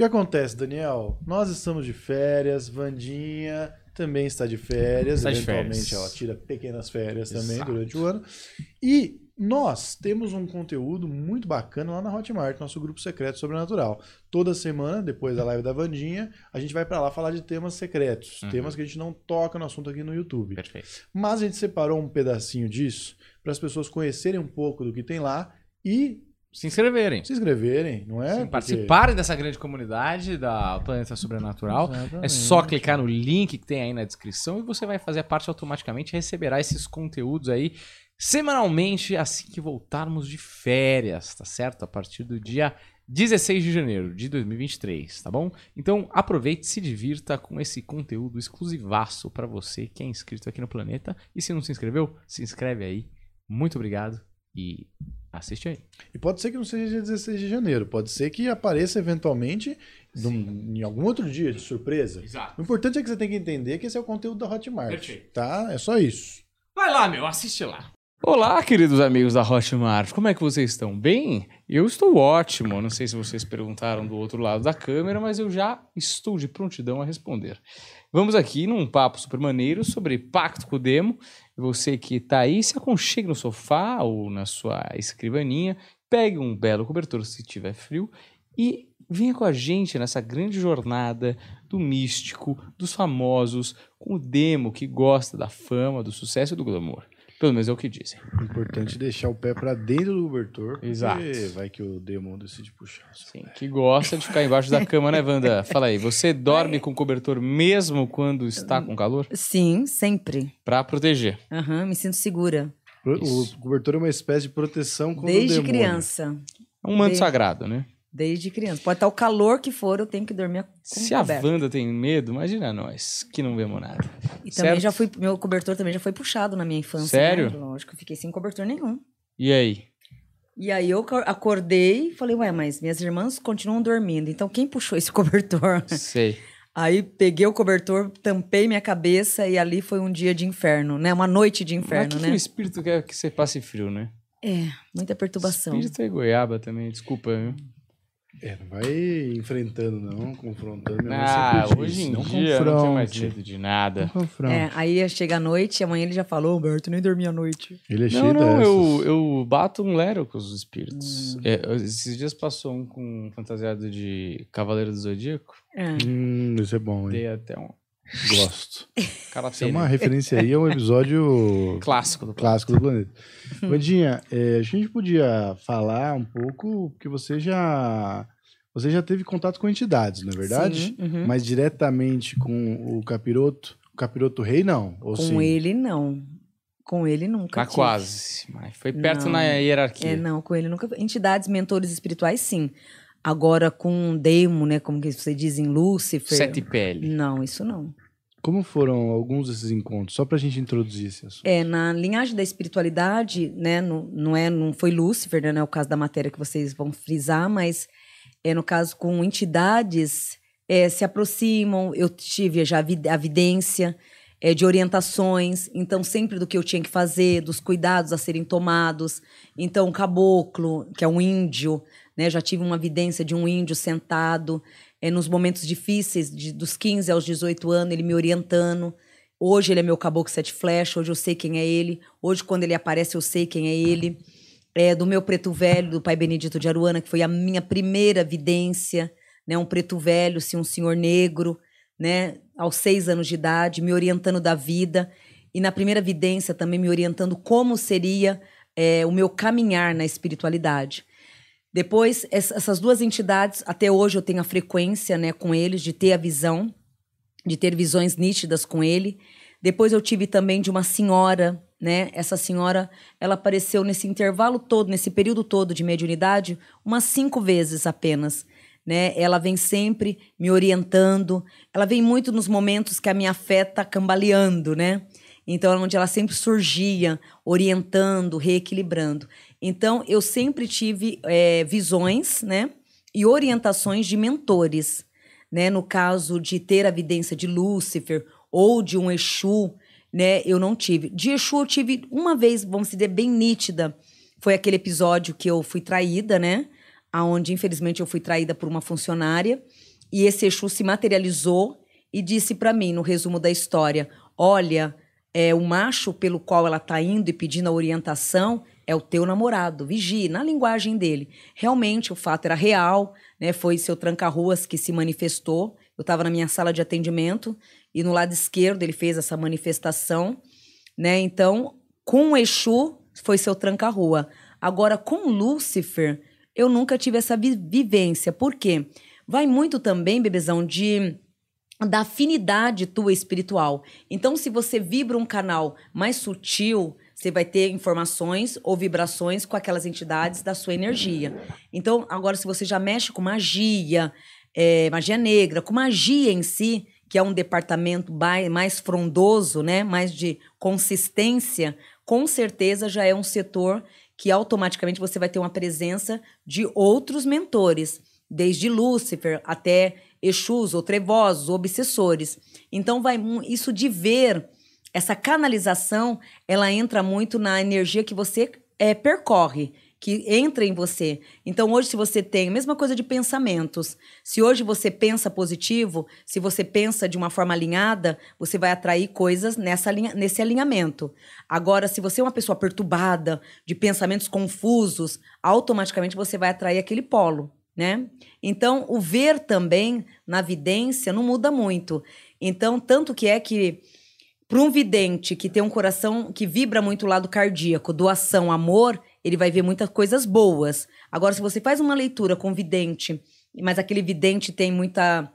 que acontece, Daniel? Nós estamos de férias, Vandinha também está de férias, Está de eventualmente férias. ela tira pequenas férias também Exato. durante o ano. E nós temos um conteúdo muito bacana lá na Hotmart, nosso grupo secreto sobrenatural. Toda semana, depois da live da Vandinha, a gente vai para lá falar de temas secretos, Uhum. temas que a gente não toca no assunto aqui no YouTube. Perfeito. Mas a gente separou um pedacinho disso para as pessoas conhecerem um pouco do que tem lá e Se inscreverem. se inscreverem, não é? Sim, Porque- participarem dessa grande comunidade da Planeta Sobrenatural. Exatamente. É só clicar no link que tem aí na descrição e você vai fazer parte automaticamente, receberá esses conteúdos aí semanalmente assim que voltarmos de férias, tá certo? A partir do dia 16 de janeiro de 2023, tá bom? Então aproveite e se divirta com esse conteúdo exclusivaço para você que é inscrito aqui no Planeta. E se não se inscreveu, se inscreve aí. Muito obrigado e assiste aí. E pode ser que não seja dia 16 de janeiro, pode ser que apareça eventualmente num- em algum outro dia de surpresa. Exato. O importante é que você tem que entender que esse é o conteúdo da Hotmart. Perfeito. Tá? É só isso. Vai lá, meu, assiste lá. Olá, queridos amigos da Hotmart. Como é que vocês estão? Bem? Eu estou ótimo. Não sei se vocês perguntaram do outro lado da câmera, mas eu já estou de prontidão a responder. Vamos aqui num papo super maneiro sobre pacto com o demo. Você que está aí, se aconchegue no sofá ou na sua escrivaninha, pegue um belo cobertor se tiver frio e venha com a gente nessa grande jornada do místico, dos famosos, com o demo que gosta da fama, do sucesso e do glamour. Pelo menos é o que dizem. O importante deixar o pé pra dentro do cobertor. porque Exato. Vai que o demon decide puxar. Sim, que gosta de ficar embaixo da cama, né, Wanda? Fala aí, você dorme com cobertor mesmo quando está com calor? Sim, sempre. Pra proteger. Aham, me sinto segura. Isso. O cobertor é uma espécie de proteção contra o Desde demônio. criança. É um manto Bem- sagrado, né? Desde criança. Pode estar o calor que for, eu tenho que dormir com Se a coberto. Wanda tem medo, imagina nós, que não vemos nada. E também certo? já fui, meu cobertor também já foi puxado na minha infância. Sério? né? Lógico, eu fiquei sem cobertor nenhum. E aí? E aí eu co- acordei e falei, ué, mas minhas irmãs continuam dormindo, então quem puxou esse cobertor? Sei. Aí peguei o cobertor, tampei minha cabeça e ali foi um dia de inferno, né? Uma noite de Mas inferno, que, que né? o espírito quer que você passe frio, né? É, muita perturbação. Espírito é goiaba também, desculpa, viu? É, não vai enfrentando, não, confrontando. Minha Ah, hoje em não dia eu não tenho mais medo de nada. Não. É, aí chega a noite, amanhã ele já falou, Humberto, nem dormi à noite. Ele é Não, cheio não, dessas. eu, eu bato um lero com os espíritos. Hum. É, esses dias passou um com fantasiado de Cavaleiro do Zodíaco. É. Hum, isso é bom, hein? Dei até um Gosto. é uma referência aí a um episódio clássico do clássico do planeta. Vandinha, é, a gente podia falar um pouco, porque você já você já teve contato com entidades, não é verdade? Sim, uhum. Mas diretamente com o capiroto, o capiroto rei não, ou Com sim? ele, não. Com ele nunca. Mas tive. quase. Mas foi perto Não. na hierarquia. É, não, com ele nunca. Entidades, mentores espirituais, sim. Agora com Demo, né? Como que você diz em Lúcifer. Sete pele. Não, isso não. Como foram alguns desses encontros? Só pra gente introduzir esse assunto. É, na linhagem da espiritualidade, né? Não, não, é, não foi Lúcifer, né? Não é o caso da matéria que vocês vão frisar, mas é no caso com entidades é, se aproximam. Eu tive já a a vidência é, de orientações, então sempre do que eu tinha que fazer, dos cuidados a serem tomados. Então, o caboclo, que é um índio, né? Já tive uma vidência de um índio sentado é, nos momentos difíceis, de- dos 15 aos 18 anos, ele me orientando. Hoje ele é meu caboclo sete flechas, hoje eu sei quem é ele. Hoje, quando ele aparece, eu sei quem é ele. É, do meu preto velho, do pai Benedito de Aruana, que foi a minha primeira vidência, né? Um preto velho, sim, um senhor negro, né? Aos seis anos de idade, me orientando da vida. E na primeira vidência também me orientando como seria é, o meu caminhar na espiritualidade. Depois, ess- essas duas entidades, até hoje eu tenho a frequência né, com eles, de ter a visão, de ter visões nítidas com ele. Depois eu tive também de uma senhora, né? Essa senhora, ela apareceu nesse intervalo todo, nesse período todo de mediunidade, umas cinco vezes apenas. Né? Ela vem sempre me orientando. Ela vem muito nos momentos que a minha fé tá cambaleando, né? Então, onde ela sempre surgia, orientando, reequilibrando. Então, eu sempre tive eh, visões, né? E orientações de mentores, né? No caso de ter a vidência de Lúcifer ou de um Exu, né? Eu não tive. De Exu eu tive uma vez, vamos dizer, bem nítida. Foi aquele episódio que eu fui traída, né? Aonde, infelizmente, eu fui traída por uma funcionária. E esse Exu se materializou e disse para mim, no resumo da história: Olha, é, o macho pelo qual ela está indo e pedindo a orientação é o teu namorado, vigie, na linguagem dele. Realmente o fato era real, né? Foi seu tranca-ruas que se manifestou. Eu estava na minha sala de atendimento e no lado esquerdo ele fez essa manifestação, né? Então, com o Exu foi seu tranca-rua. Agora, com Lúcifer, eu nunca tive essa vi vivência. Por quê? Vai muito também, bebezão, de da afinidade tua espiritual. Então, se você vibra um canal mais sutil, você vai ter informações ou vibrações com aquelas entidades da sua energia. Então, agora, se você já mexe com magia, é, magia negra, com magia em si, que é um departamento mais frondoso, né, mais de consistência, com certeza já é um setor que automaticamente você vai ter uma presença de outros mentores, desde Lúcifer até Exus ou trevosos, ou obsessores. Então vai isso de ver essa canalização, ela entra muito na energia que você é, percorre que entra em você. Então, hoje, se você tem a mesma coisa de pensamentos, se hoje você pensa positivo, se você pensa de uma forma alinhada, você vai atrair coisas nessa linha, nesse alinhamento. Agora, se você é uma pessoa perturbada, de pensamentos confusos, automaticamente você vai atrair aquele polo. Né? Então, o ver também na vidência não muda muito. Então, tanto que é que para um vidente que tem um coração que vibra muito o lado cardíaco, doação, amor, ele vai ver muitas coisas boas. Agora, se você faz uma leitura com vidente, mas aquele vidente tem muita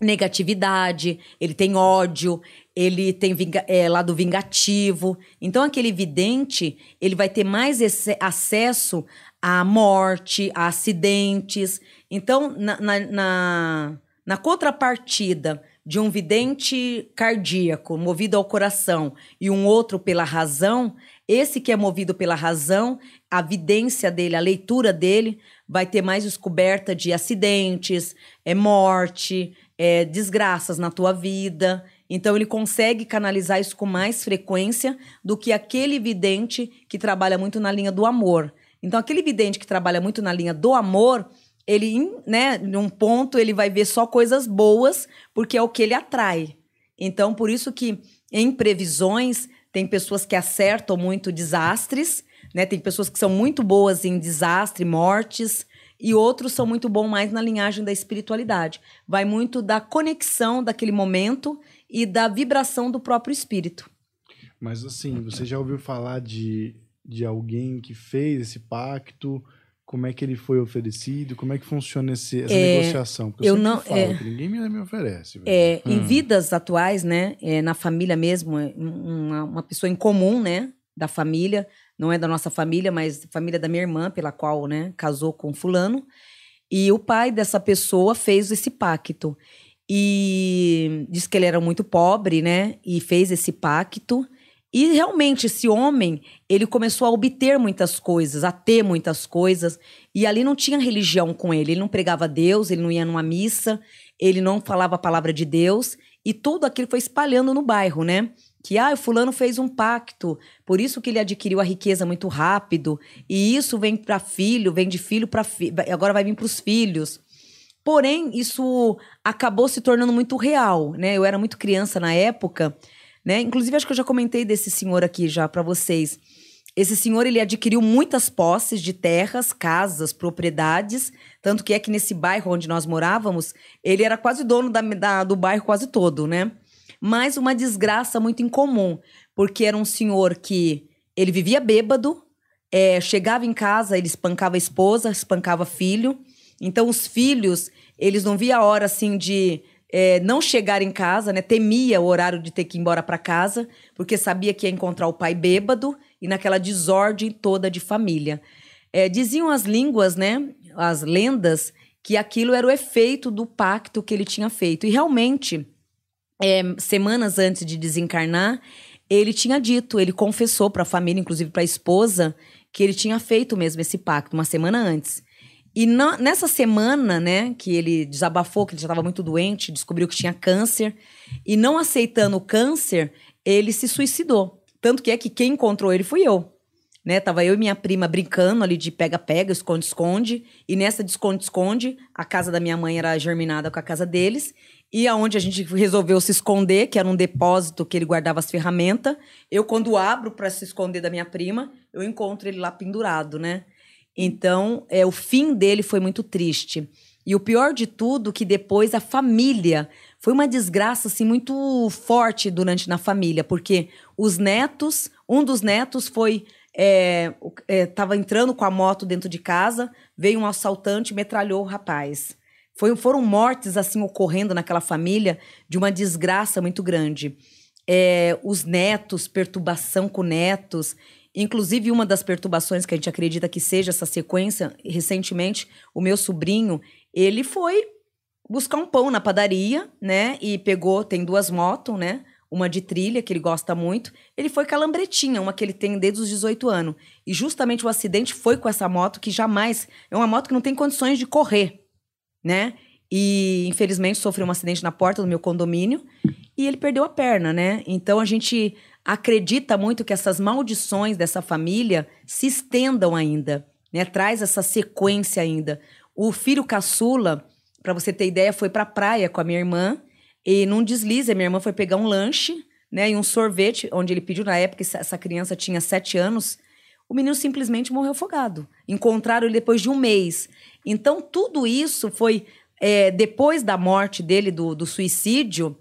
negatividade, ele tem ódio, ele tem vinga é, lado vingativo. Então, aquele vidente, ele vai ter mais acesso à morte, a acidentes. Então, na, na, na, na contrapartida de um vidente cardíaco, movido ao coração, e um outro pela razão, esse que é movido pela razão, a vidência dele, a leitura dele, vai ter mais descoberta de acidentes, é morte, é, desgraças na tua vida. Então ele consegue canalizar isso com mais frequência do que aquele vidente que trabalha muito na linha do amor. Então aquele vidente que trabalha muito na linha do amor, ele, né, num ponto ele vai ver só coisas boas, porque é o que ele atrai. Então por isso que em previsões tem pessoas que acertam muito desastres, né? Tem pessoas que são muito boas em desastre, mortes, e outros são muito bons mais na linhagem da espiritualidade. Vai muito da conexão daquele momento e da vibração do próprio espírito. Mas assim, você já ouviu falar de, de alguém que fez esse pacto? Como é que ele foi oferecido? Como é que funciona esse, essa é, negociação? Porque eu, eu não, falo é, que ninguém me, me oferece. É, hum. Em vidas atuais, né, é, na família mesmo, é, uma, uma pessoa em comum, né, da família, não é da nossa família, mas família da minha irmã, pela qual, né, casou com fulano. E o pai dessa pessoa fez esse pacto. E disse que ele era muito pobre, né, e fez esse pacto. E realmente esse homem, ele começou a obter muitas coisas, a ter muitas coisas, e ali não tinha religião com ele, ele não pregava Deus, ele não ia numa missa, ele não falava a palavra de Deus, e tudo aquilo foi espalhando no bairro, né? Que ah, o fulano fez um pacto, por isso que ele adquiriu a riqueza muito rápido, e isso vem para filho, vem de filho para filho, agora vai vir para os filhos. Porém, isso acabou se tornando muito real, né? Eu era muito criança na época, né? Inclusive, acho que eu já comentei desse senhor aqui já para vocês. Esse senhor ele adquiriu muitas posses de terras, casas, propriedades, tanto que é que nesse bairro onde nós morávamos, ele era quase dono da, da, do bairro quase todo, né? Mas uma desgraça muito incomum, porque era um senhor que ele vivia bêbado, é, chegava em casa, ele espancava a esposa, espancava filho. Então os filhos, eles não via a hora assim de é, não chegar em casa, né? Temia o horário de ter que ir embora para casa, porque sabia que ia encontrar o pai bêbado e naquela desordem toda de família. É, diziam as línguas, né? As lendas, que aquilo era o efeito do pacto que ele tinha feito. E realmente, é, semanas antes de desencarnar, ele tinha dito, ele confessou para a família, inclusive para a esposa, que ele tinha feito mesmo esse pacto uma semana antes. E na, nessa semana, né, que ele desabafou, que ele já estava muito doente, descobriu que tinha câncer, e não aceitando o câncer, ele se suicidou. Tanto que é que quem encontrou ele fui eu. né? Tava eu e minha prima brincando ali de pega-pega, esconde-esconde. E nessa de esconde-esconde, a casa da minha mãe era germinada com a casa deles. E aonde a gente resolveu se esconder, que era um depósito que ele guardava as ferramentas. Eu, quando abro para se esconder da minha prima, eu encontro ele lá pendurado, né? Então, é, o fim dele foi muito triste. E o pior de tudo, que depois a família foi uma desgraça assim muito forte durante na família, porque os netos, um dos netos foi estava é, é, entrando com a moto dentro de casa, veio um assaltante e metralhou o rapaz. Foi, foram mortes assim ocorrendo naquela família de uma desgraça muito grande. É, os netos, perturbação com netos. Inclusive, uma das perturbações que a gente acredita que seja essa sequência, recentemente, o meu sobrinho, ele foi buscar um pão na padaria, né? E pegou, tem duas motos, né? Uma de trilha, que ele gosta muito. Ele foi com a lambretinha, uma que ele tem desde os 18 anos. E justamente o acidente foi com essa moto, que jamais. É uma moto que não tem condições de correr, né? E infelizmente sofreu um acidente na porta do meu condomínio e ele perdeu a perna, né? Então a gente acredita muito que essas maldições dessa família se estendam ainda, né? Traz essa sequência ainda. O filho caçula, para você ter ideia, foi para a praia com a minha irmã e num deslize a minha irmã foi pegar um lanche, né, e um sorvete, onde ele pediu na época essa criança tinha sete anos. O menino simplesmente morreu afogado. Encontraram ele depois de um mês. Então tudo isso foi é, depois da morte dele do, do suicídio,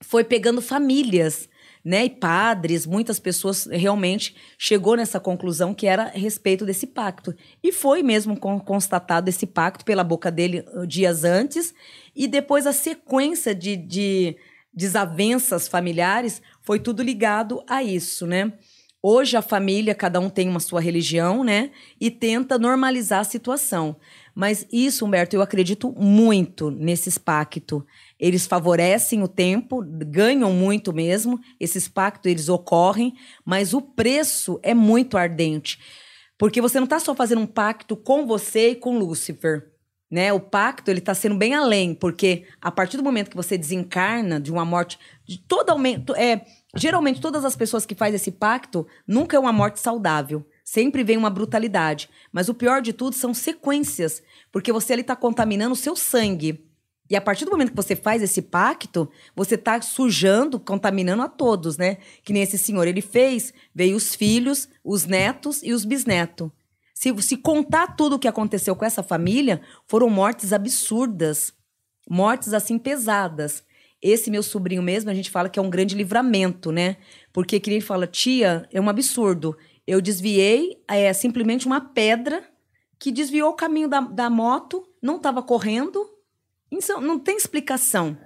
foi pegando famílias né, e padres, muitas pessoas realmente chegou nessa conclusão que era a respeito desse pacto. E foi mesmo constatado esse pacto pela boca dele uh, dias antes, e depois a sequência de, de desavenças familiares foi tudo ligado a isso, né? Hoje a família, cada um tem uma sua religião, né? E tenta normalizar a situação. Mas isso, Humberto, eu acredito muito nesses pactos. Eles favorecem o tempo, ganham muito mesmo. Esses pactos, eles ocorrem, mas o preço é muito ardente. Porque você não está só fazendo um pacto com você e com Lúcifer. Né? O pacto ele está sendo bem além, porque a partir do momento que você desencarna de uma morte de totalmente, é, geralmente todas as pessoas que fazem esse pacto nunca é uma morte saudável. Sempre vem uma brutalidade. Mas o pior de tudo são sequências, porque você está contaminando o seu sangue. E a partir do momento que você faz esse pacto, você está sujando, contaminando a todos, né? Que nem esse senhor ele fez, veio os filhos, os netos e os bisnetos. Se, se contar tudo o que aconteceu com essa família, foram mortes absurdas. Mortes assim pesadas. Esse meu sobrinho mesmo, a gente fala que é um grande livramento, né? Porque que ele fala, tia, é um absurdo. Eu desviei é, simplesmente uma pedra que desviou o caminho da, da moto, não estava correndo. Então, não tem explicação,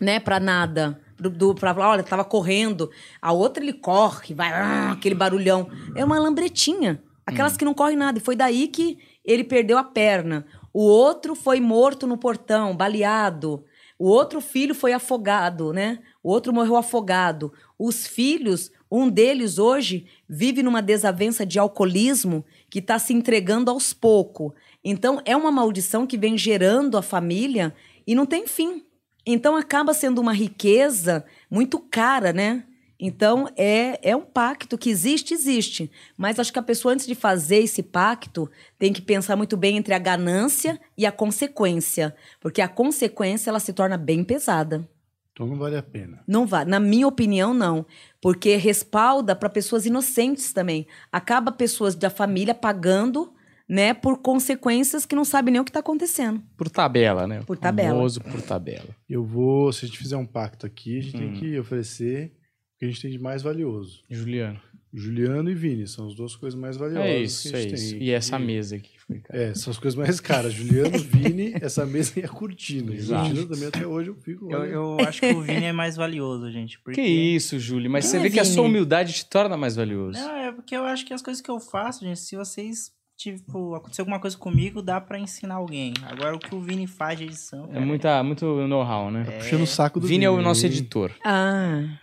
né, para nada. Do, do, pra falar, olha, estava correndo. A outra ele corre, vai, ah, aquele barulhão. É uma lambretinha. Aquelas hum. que não correm nada. E foi daí que ele perdeu a perna. O outro foi morto no portão, baleado. O outro filho foi afogado, né? O outro morreu afogado. Os filhos um deles hoje vive numa desavença de alcoolismo que está se entregando aos poucos. Então, é uma maldição que vem gerando a família e não tem fim. Então, acaba sendo uma riqueza muito cara, né? Então, é, é um pacto que existe, existe. Mas acho que a pessoa, antes de fazer esse pacto, tem que pensar muito bem entre a ganância e a consequência. Porque a consequência, ela se torna bem pesada. Então não vale a pena. Não vale. Na minha opinião, não. Porque respalda para pessoas inocentes também. Acaba pessoas da família pagando né, por consequências que não sabem nem o que está acontecendo. Por tabela, né? Por tabela. Famoso por tabela. Eu vou, se a gente fizer um pacto aqui, a gente hum. tem que oferecer o que a gente tem de mais valioso. Juliano. Juliano e Vini são as duas coisas mais valiosas. É isso, é isso. Tem. E essa mesa aqui foi cara. É, são as coisas mais caras. Juliano, Vini, essa mesa e a cortina. E a cortina também até hoje eu fico. Eu, eu, acho que o Vini é mais valioso, gente. Porque... Que isso, Júlio. Mas você é vê Vini? que a sua humildade te torna mais valioso. Não, é porque eu acho que as coisas que eu faço, gente, se vocês tipo, aconteceu alguma coisa comigo, dá para ensinar alguém. Agora, o que o Vini faz de edição. É muita, muito know-how, né? É... Puxando o saco do Vini. Vini é o nosso editor. Ah.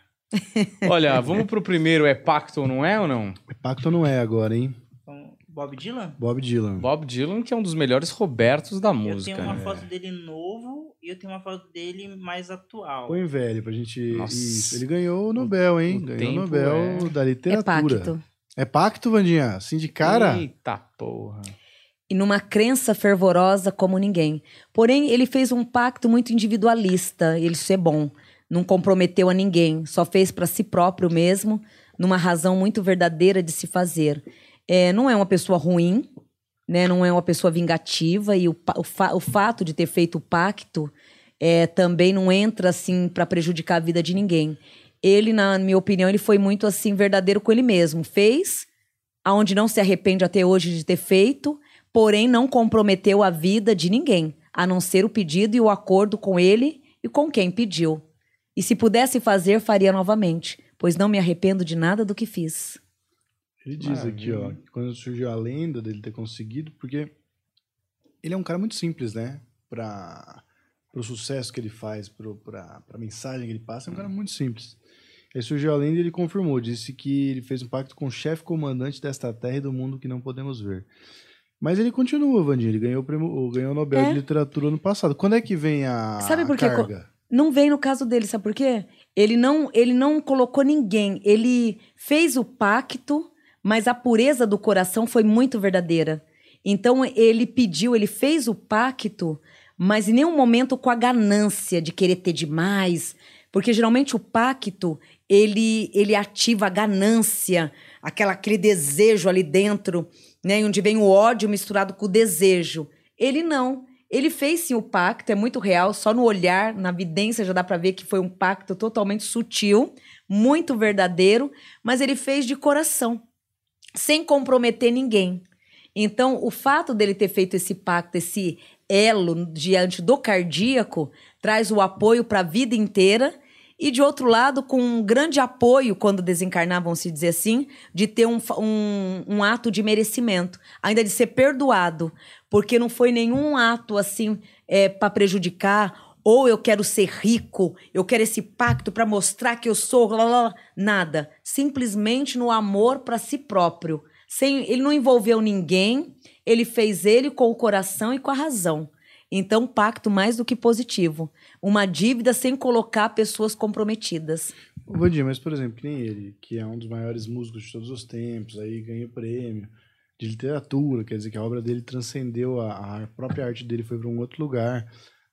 Olha, vamos pro primeiro. É pacto ou não é ou não? É pacto ou não é agora, hein? Bob Dylan? Bob Dylan. Bob Dylan, que é um dos melhores Robertos da música. Eu tenho uma né? foto dele novo e eu tenho uma foto dele mais atual. Põe velho pra gente. Nossa. Isso. Ele ganhou o Nobel, hein? O ganhou o Nobel é... da literatura. É pacto. É pacto, Vandinha? Assim de cara? Eita porra. e numa crença fervorosa como ninguém. Porém, ele fez um pacto muito individualista, ele isso é bom. Não comprometeu a ninguém, só fez para si próprio mesmo, numa razão muito verdadeira de se fazer. É, não é uma pessoa ruim, né? não é uma pessoa vingativa, e o, o, fa- o fato de ter feito o pacto é, também não entra assim para prejudicar a vida de ninguém. Ele, na minha opinião, ele foi muito assim verdadeiro com ele mesmo. Fez, aonde não se arrepende até hoje de ter feito, porém não comprometeu a vida de ninguém, a não ser o pedido e o acordo com ele e com quem pediu. E se pudesse fazer, faria novamente, pois não me arrependo de nada do que fiz. Ele diz aqui, ó, Maravilha. que quando surgiu a lenda dele ter conseguido, porque ele é um cara muito simples, né? Para o sucesso que ele faz, para a mensagem que ele passa, é um cara muito simples. Aí surgiu a lenda e ele confirmou, disse que ele fez um pacto com o chefe comandante desta terra e do mundo que não podemos ver. Mas ele continua, Vandinha, ele ganhou o, ganhou o Nobel É. de Literatura ano passado. Quando é que vem a Sabe por quê? carga? Não vem no caso dele, sabe por quê? Ele não, ele não colocou ninguém. Ele fez o pacto, mas a pureza do coração foi muito verdadeira. Então ele pediu, ele fez o pacto, mas em nenhum momento com a ganância de querer ter demais, porque geralmente o pacto ele ele ativa a ganância, aquela aquele desejo ali dentro, né, onde vem o ódio misturado com o desejo. Ele não. Ele fez sim o pacto, é muito real, só no olhar, na evidência já dá pra ver que foi um pacto totalmente sutil, muito verdadeiro, mas ele fez de coração, sem comprometer ninguém. Então, o fato dele ter feito esse pacto, esse elo diante do cardíaco, traz o apoio para a vida inteira. E, de outro lado, com um grande apoio, quando desencarnar, vamos se dizer assim, de ter um, um, um ato de merecimento, ainda de ser perdoado, porque não foi nenhum ato assim para prejudicar, ou eu quero ser rico, eu quero esse pacto para mostrar que eu sou, lá, lá, lá. nada. Simplesmente no amor para si próprio. Sem, ele não envolveu ninguém, ele fez ele com o coração e com a razão. Então, pacto mais do que positivo. Uma dívida sem colocar pessoas comprometidas. Ô, Vandinha, mas por exemplo, que nem ele, que é um dos maiores músicos de todos os tempos, aí ganha prêmio de literatura, quer dizer que a obra dele transcendeu a, a própria arte dele, foi para um outro lugar.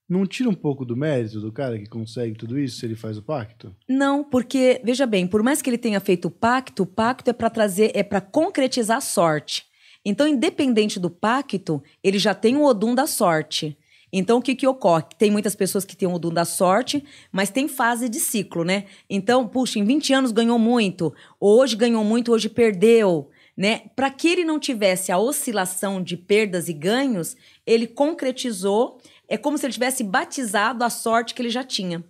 Não tira um pouco do mérito do cara que consegue tudo isso se ele faz o pacto? Não, porque, veja bem, por mais que ele tenha feito o pacto, o pacto é para trazer, é para concretizar a sorte. Então, independente do pacto, ele já tem o Odum da sorte. Então, o que, que ocorre? Tem muitas pessoas que têm o Odum da sorte, mas tem fase de ciclo, né? Então, puxa, em 20 anos ganhou muito, hoje ganhou muito, hoje perdeu. Né? Para que ele não tivesse a oscilação de perdas e ganhos, ele concretizou. É como se ele tivesse batizado a sorte que ele já tinha.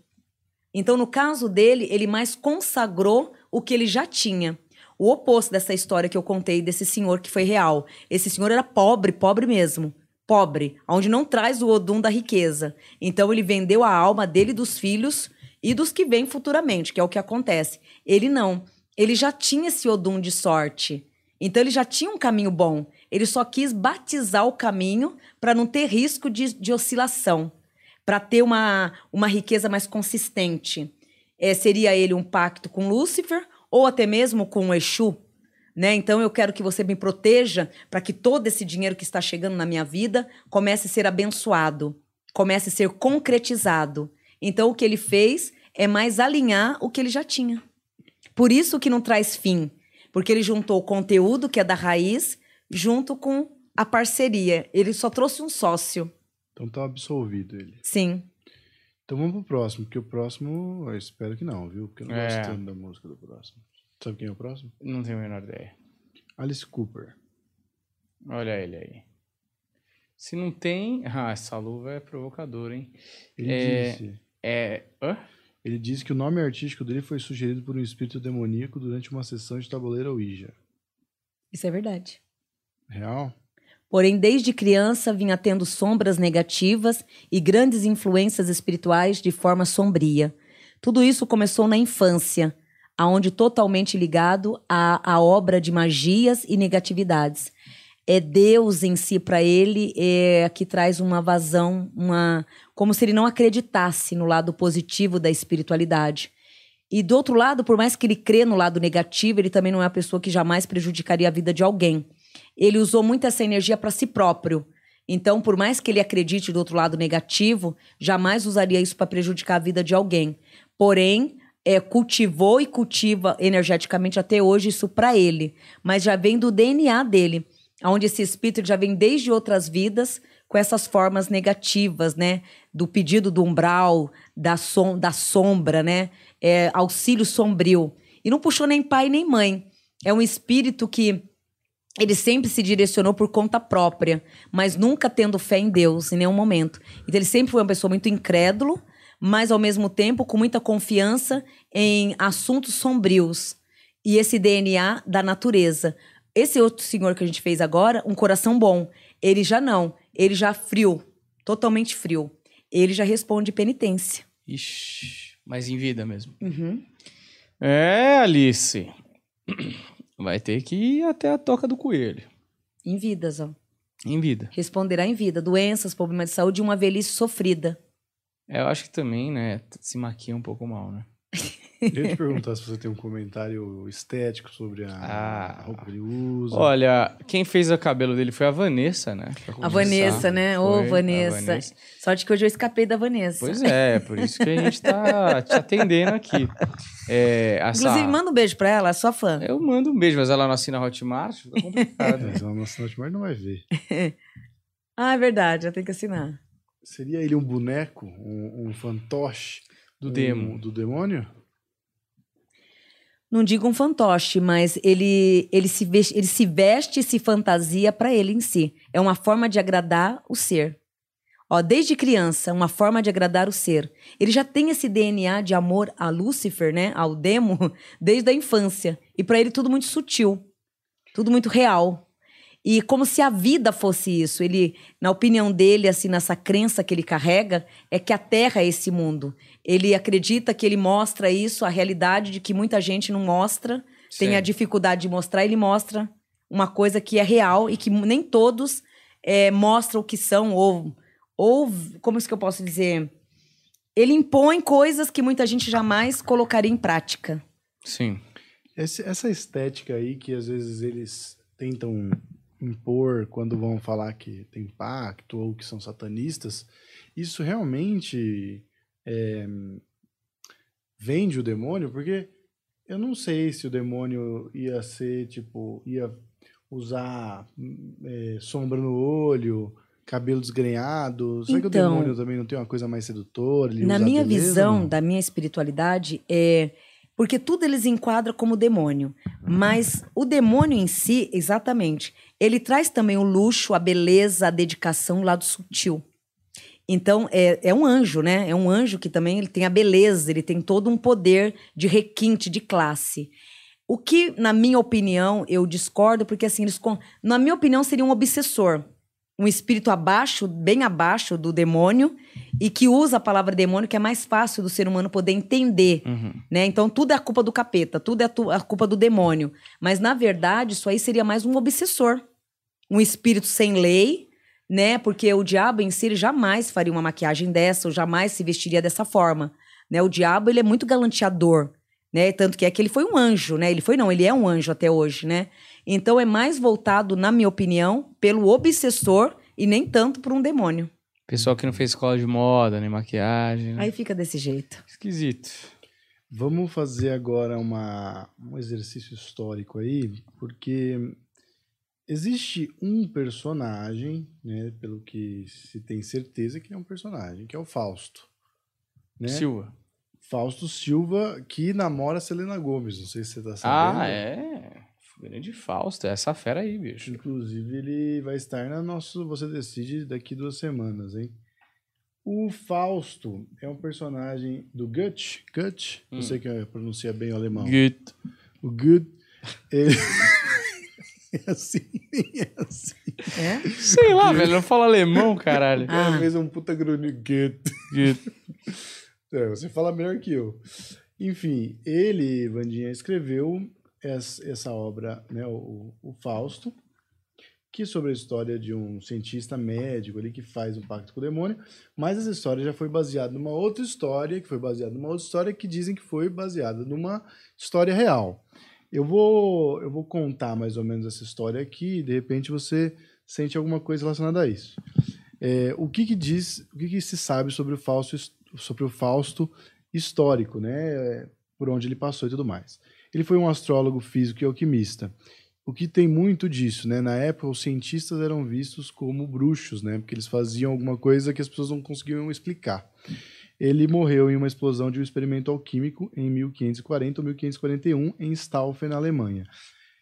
Então, no caso dele, ele mais consagrou o que ele já tinha. O oposto dessa história que eu contei desse senhor que foi real. Esse senhor era pobre, pobre mesmo. Pobre, onde não traz o odum da riqueza. Então, ele vendeu a alma dele, dos filhos e dos que vêm futuramente, que é o que acontece. Ele não. Ele já tinha esse odum de sorte. Então, ele já tinha um caminho bom. Ele só quis batizar o caminho para não ter risco de, de oscilação para ter uma, uma riqueza mais consistente. É, seria ele um pacto com Lúcifer ou até mesmo com o Exu? Né? Então eu quero que você me proteja para que todo esse dinheiro que está chegando na minha vida comece a ser abençoado, comece a ser concretizado. Então o que ele fez é mais alinhar o que ele já tinha. Por isso que não traz fim, porque ele juntou o conteúdo que é da raiz junto com a parceria. Ele só trouxe um sócio. Então tá absolvido ele. Sim. Então vamos pro próximo, porque o próximo eu espero que não, viu? Porque eu não É. gosto tanto da música do próximo. Sabe quem é o próximo? Não tenho a menor ideia. Alice Cooper. Olha ele aí. Se não tem. Ah, essa luva é provocadora, hein? Ele É. disse. É. Hã? Ele disse que o nome artístico dele foi sugerido por um espírito demoníaco durante uma sessão de tabuleiro Ouija. Isso é verdade. Real? Porém, desde criança vinha tendo sombras negativas e grandes influências espirituais de forma sombria. Tudo isso começou na infância, aonde totalmente ligado à, à obra de magias e negatividades. É Deus em si para ele é, que traz uma vazão, uma como se ele não acreditasse no lado positivo da espiritualidade. E do outro lado, por mais que ele crê no lado negativo, ele também não é uma pessoa que jamais prejudicaria a vida de alguém. Ele usou muito essa energia para si próprio. Então, por mais que ele acredite do outro lado negativo, jamais usaria isso para prejudicar a vida de alguém. Porém, é, cultivou e cultiva energeticamente até hoje isso para ele, mas já vem do DNA dele, onde esse espírito já vem desde outras vidas com essas formas negativas, né? Do pedido do umbral, da, som, da sombra, né? É, auxílio sombrio. E não puxou nem pai nem mãe. É um espírito que ele sempre se direcionou por conta própria, mas nunca tendo fé em Deus em nenhum momento. Então ele sempre foi uma pessoa muito incrédulo, mas ao mesmo tempo com muita confiança em assuntos sombrios. E esse DNA da natureza. Esse outro senhor que a gente fez agora, um coração bom, ele já não, ele já frio, totalmente frio. Ele já responde penitência. Ixi, mas em vida mesmo. Uhum. É, Alice. Vai ter que ir até a toca do coelho. Em vidas, ó. Em vida. Responderá em vida. Doenças, problemas de saúde e uma velhice sofrida. É, eu acho que também, né, se maquia um pouco mal, né? Eu ia te perguntar se você tem um comentário estético sobre a, Ah. a roupa que ele usa. Olha, quem fez o cabelo dele foi a Vanessa, né? A. Vanessa, né? Ô, Foi, a Vanessa. Sorte que hoje eu escapei da Vanessa. Pois é, por isso que a gente tá te atendendo aqui. É, essa- Inclusive, manda um beijo pra ela, sua fã. Eu mando um beijo, mas ela não assina Hotmart, fica complicado. É, senão nosso Notmar não vai ver. Ah, é verdade, eu tenho que assinar. Seria ele um boneco, um, um fantoche Do um- demo. do demônio? Não digo um fantoche, mas ele, ele, se, veste, ele se veste e se fantasia pra ele em si. É uma forma de agradar o ser. Ó, desde criança, uma forma de agradar o ser. Ele já tem esse DNA de amor a Lúcifer, né? Ao demo, desde a infância. E pra ele tudo muito sutil. Tudo muito real. E como se a vida fosse isso. Ele, na opinião dele, assim, nessa crença que ele carrega, é que a Terra é esse mundo. Ele acredita que ele mostra isso, a realidade de que muita gente não mostra, tem a dificuldade de mostrar, ele mostra uma coisa que é real e que nem todos é, mostram o que são, ou, ou, como isso que eu posso dizer? Ele impõe coisas que muita gente jamais colocaria em prática. Sim. Esse- essa estética aí que às vezes eles tentam impor quando vão falar que tem pacto ou que são satanistas, isso realmente é, vende o demônio? Porque eu não sei se o demônio ia ser, tipo, ia usar é, sombra no olho, cabelo desgrenhado. Será que o Então- demônio também não tem uma coisa mais sedutora? Na minha beleza, visão, não? da minha espiritualidade, é. Porque tudo eles enquadram como demônio. Mas o demônio em si, exatamente, ele traz também o luxo, a beleza, a dedicação, o lado sutil. Então, é, é um anjo, né? É um anjo que também ele tem a beleza, ele tem todo um poder de requinte, de classe. O que, na minha opinião, eu discordo, porque assim, eles, na minha opinião, seria um obsessor. Um espírito abaixo, bem abaixo do demônio, e que usa a palavra demônio, que é mais fácil do ser humano poder entender. Uhum. Né? Então, tudo é a culpa do capeta, tudo é a, culpa do demônio. Mas, na verdade, isso aí seria mais um obsessor. Um espírito sem lei, né? Porque o diabo em si jamais faria uma maquiagem dessa, ou jamais se vestiria dessa forma. Né? O diabo, ele é muito galanteador, né? Tanto que é que ele foi um anjo, né? Ele foi, não, ele é um anjo até hoje, né? Então, é mais voltado, na minha opinião, pelo obsessor e nem tanto por um demônio. Pessoal que não fez escola de moda, nem maquiagem. né? Aí fica desse jeito. Esquisito. Vamos fazer agora uma, um exercício histórico aí, porque existe um personagem, né, pelo que se tem certeza que é um personagem, que é o Fausto. Né? Silva. Fausto Silva, que namora a Selena Gomes, não sei se você tá sabendo. Ah, é. Grande Fausto, é essa fera aí, bicho. Inclusive, ele vai estar na nosso Você Decide daqui duas semanas, hein? O Fausto é um personagem do Goethe. Goethe? Hum. Eu sei que pronuncia bem o alemão. Good. O Goethe. Ele... é assim, é assim. É? Sei lá, velho, não fala alemão, caralho. Ah. fez um puta grunho. Goethe. É, você fala melhor que eu. Enfim, ele, Vandinha, escreveu essa, obra, né, o, o Fausto, que sobre a história de um cientista médico ali que faz um pacto com o demônio, mas essa história já foi baseada numa outra história, que foi baseada numa outra história que dizem que foi baseada numa história real. Eu vou, eu vou contar mais ou menos essa história aqui e de repente você sente alguma coisa relacionada a isso. É, o que, que diz, o que, que se sabe sobre o Fausto, sobre o Fausto histórico, né? Por onde ele passou e tudo mais. Ele foi um astrólogo físico e alquimista. O que tem muito disso, né? Na época, os cientistas eram vistos como bruxos, né? Porque eles faziam alguma coisa que as pessoas não conseguiam explicar. Ele morreu em uma explosão de um experimento alquímico em 1540 ou 1541 em Staufen, na Alemanha.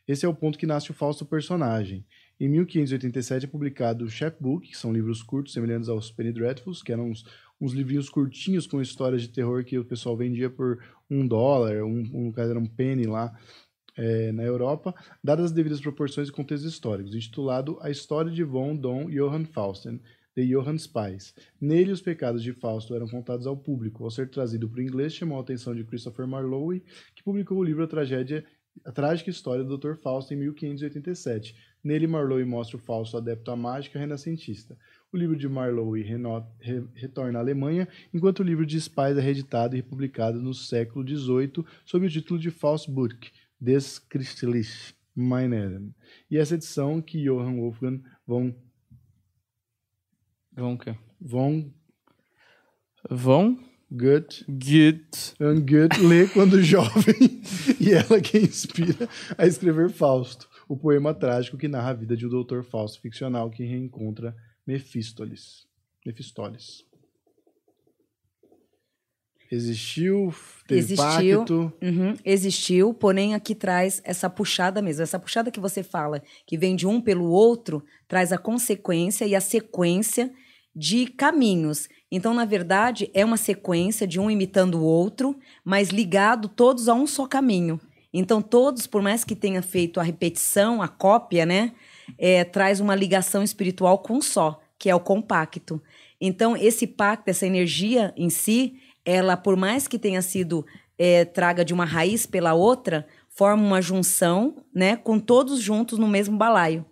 Esse é o ponto que nasce o Fausto personagem. Em 1587 é publicado o Chapbook, que são livros curtos semelhantes aos Penny Dreadfuls, que eram uns, uns livrinhos curtinhos com histórias de terror que o pessoal vendia por um dólar, um, um, era um penny lá é, na Europa, dadas as devidas proporções e contextos históricos, intitulado A História de von Dom Johann Fausten, de Johann Spies. Nele, os pecados de Fausto eram contados ao público. Ao ser trazido para o inglês, chamou a atenção de Christopher Marlowe, que publicou o livro A Tragédia a Trágica História do Dr. Fausto em 1587. Nele, Marlowe mostra o Fausto adepto à mágica renascentista. O livro de Marlowe re retorna à Alemanha, enquanto o livro de Spies é reeditado e republicado no século XVIII sob o título de Faustbuch, des Christlich Meineren. E essa edição que Johann Wolfgang von Vão o quê? von Vão? Goethe Get. Van Goethe lê quando jovem e ela quem inspira a escrever Fausto, o poema trágico que narra a vida de um doutor Fausto ficcional que reencontra Mefístoles. Mefistólis. Existiu, teve Existiu. pacto. Uhum, existiu, porém aqui traz essa puxada mesmo. Essa puxada que você fala, que vem de um pelo outro, traz a consequência e a sequência de caminhos. Então, na verdade, é uma sequência de um imitando o outro, mas ligado todos a um só caminho. Então, todos, por mais que tenha feito a repetição, a cópia, né, é, traz uma ligação espiritual com só, que é o compacto. Então, esse pacto, essa energia em si, ela, por mais que tenha sido é, traga de uma raiz pela outra, forma uma junção, né, com todos juntos no mesmo balaio.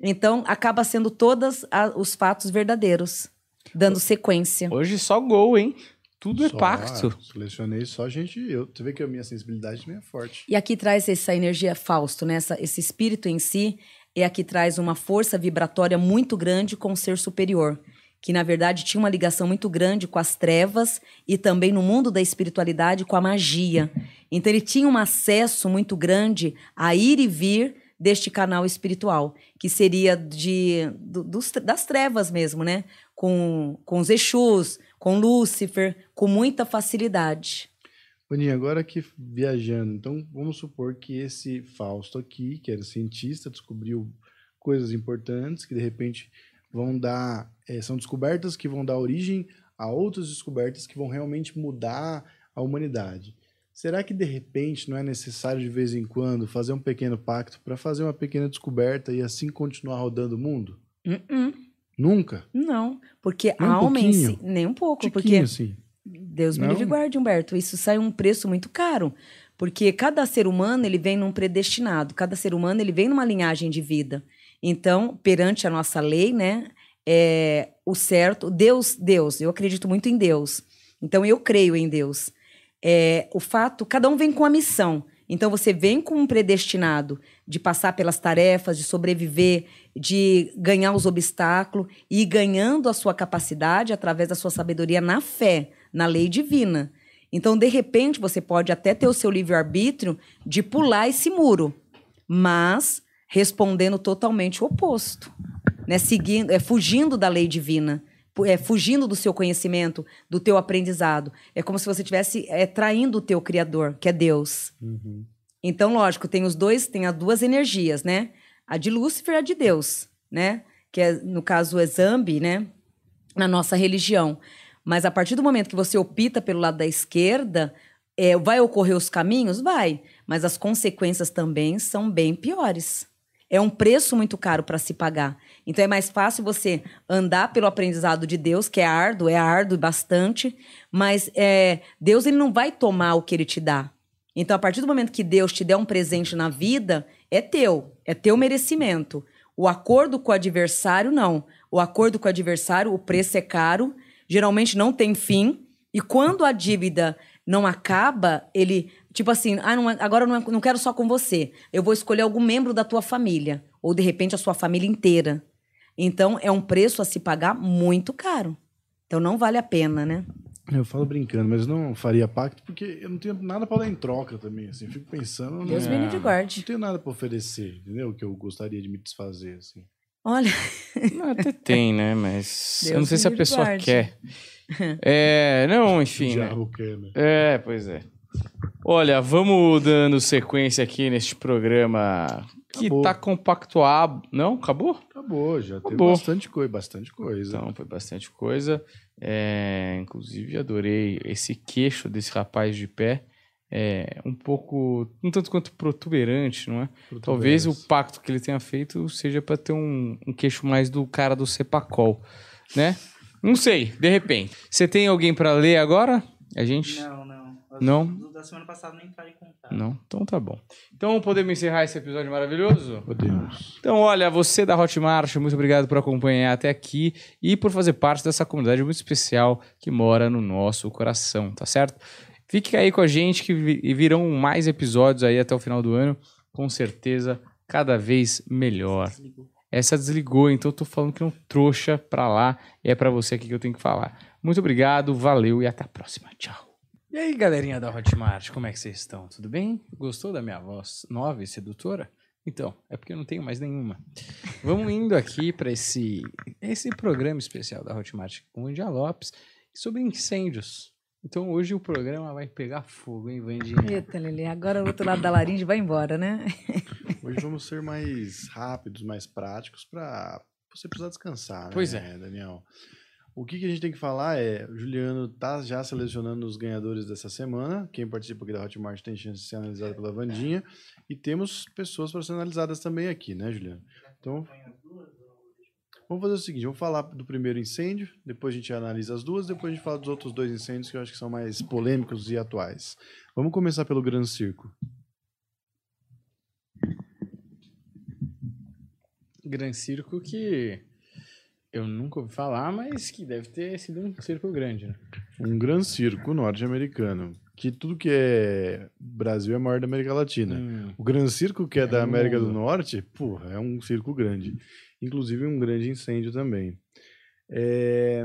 Então, acaba sendo todos os fatos verdadeiros, dando sequência. Hoje só gol, hein? Tudo é Só- pacto. Selecionei só gente. Eu, você vê que a minha sensibilidade também é forte. E aqui traz essa energia Fausto, né? Essa- esse espírito em si, é aqui traz uma força vibratória muito grande com o ser superior, que na verdade tinha uma ligação muito grande com as trevas e também no mundo da espiritualidade com a magia. Então ele tinha um acesso muito grande a ir e vir deste canal espiritual, que seria de do- dos- das trevas mesmo, né? Com, com os Exus, com Lúcifer, com muita facilidade. Boninho, agora aqui viajando, então vamos supor que esse Fausto aqui, que era cientista, descobriu coisas importantes que de repente vão dar, eh, são descobertas que vão dar origem a outras descobertas que vão realmente mudar a humanidade. Será que de repente não é necessário de vez em quando fazer um pequeno pacto para fazer uma pequena descoberta e assim continuar rodando o mundo? Uh-uh. Nunca? Não, porque Nem um a alma em si, nem um pouco, Tiquinho, porque assim. Deus me livre guarde, Humberto, isso sai um preço muito caro, porque cada ser humano ele vem num predestinado, cada ser humano ele vem numa linhagem de vida. Então, perante a nossa lei, né, é o certo, Deus, Deus, eu acredito muito em Deus. Então eu creio em Deus. É, o fato, cada um vem com a missão. Então você vem com um predestinado de passar pelas tarefas, de sobreviver, de ganhar os obstáculos e ir ganhando a sua capacidade através da sua sabedoria na fé, na lei divina. Então, de repente, você pode até ter o seu livre-arbítrio de pular esse muro, mas respondendo totalmente o oposto, né? Seguindo, é, fugindo da lei divina, é, fugindo do seu conhecimento, do teu aprendizado. É como se você estivesse é, traindo o teu Criador, que é Deus. Uhum. Então, lógico, tem os dois, tem as duas energias, né? A de Lúcifer e a de Deus, né? Que é, no caso, é Zambi, né? Na nossa religião. Mas a partir do momento que você opta pelo lado da esquerda, é, vai ocorrer os caminhos? Vai. Mas as consequências também são bem piores. É um preço muito caro para se pagar. Então é mais fácil você andar pelo aprendizado de Deus, que é árduo, é árduo bastante, mas é, Deus ele não vai tomar o que ele te dá. Então, a partir do momento que Deus te der um presente na vida, é teu, é teu merecimento. O acordo com o adversário, não. O acordo com o adversário, o preço é caro, geralmente não tem fim. E quando a dívida não acaba, ele, tipo assim, ah, não, agora eu não, não quero só com você. Eu vou escolher algum membro da tua família. Ou, de repente, a sua família inteira. Então, é um preço a se pagar muito caro. Então, não vale a pena, né? Eu falo brincando, mas não faria pacto porque eu não tenho nada para dar em troca também, assim. Fico pensando, Deus não, me livre guarde. não tenho nada para oferecer, entendeu? Que eu gostaria de me desfazer, assim. Olha, Não, Até tem, né? Mas eu Deus não sei se a pessoa guarde. quer. É, não, enfim, né? quer, né? É, pois é. Olha, vamos dando sequência aqui neste programa que Acabou. tá compactuado. Não? Acabou? Acabou, já teve Acabou. bastante coisa, bastante coisa. Então, foi bastante coisa. É, inclusive, adorei esse queixo desse rapaz de pé. É um pouco, um tanto quanto protuberante, não é? Talvez o pacto que ele tenha feito seja para ter um, um queixo mais do cara do Cepacol, né? Não sei, de repente. Você tem alguém para ler agora? A gente. Não, não. As Não? Da semana passada nem entraram em contato. Não? Então tá bom. Então podemos encerrar esse episódio maravilhoso? Podemos. Então, olha, você da Hotmart, muito obrigado por acompanhar até aqui e por fazer parte dessa comunidade muito especial que mora no nosso coração, tá certo? Fique aí com a gente que vi- virão mais episódios aí até o final do ano, com certeza cada vez melhor. Essa desligou, então eu tô falando que é um trouxa pra lá e é pra você aqui que eu tenho que falar. Muito obrigado, valeu e até a próxima. Tchau. E aí, galerinha da Hotmart, como é que vocês estão? Tudo bem? Gostou da minha voz nova e sedutora? Então, é porque eu não tenho mais nenhuma. Vamos indo aqui para esse, esse programa especial da Hotmart com o India Lopes sobre incêndios. Então hoje o programa vai pegar fogo, hein, Vandinha? Eita, Lelê, agora o outro lado da laringe vai embora, né? Hoje vamos ser mais rápidos, mais práticos para você precisar descansar, Pois né, Daniel? O que, que a gente tem que falar é, o Juliano tá já selecionando os ganhadores dessa semana. Quem participa aqui da Hotmart tem chance de ser analisado pela Vandinha. E temos pessoas para ser analisadas também aqui, né, Juliano? Então, vamos fazer o seguinte, vamos falar do primeiro incêndio, depois a gente analisa as duas, depois a gente fala dos outros dois incêndios que eu acho que são mais polêmicos e atuais. Vamos começar pelo Gran Circo. Gran Circo que eu nunca ouvi falar, mas que deve ter sido um circo grande, né? Um Gran Circo norte-americano, que tudo que é Brasil é maior da América Latina. Hum, O Gran Circo, que é, É da América do. Norte, porra, é um circo grande. Inclusive um grande incêndio também. É,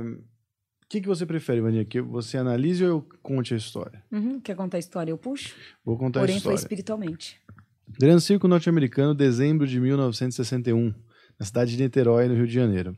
O que, que você prefere, Vania? Que você analise ou eu conte a história? Uhum, quer contar a história? Eu puxo. Vou contar Porém, a foi história. espiritualmente. Gran Circo norte-americano, dezembro de 1961, na cidade de Niterói, no Rio de Janeiro.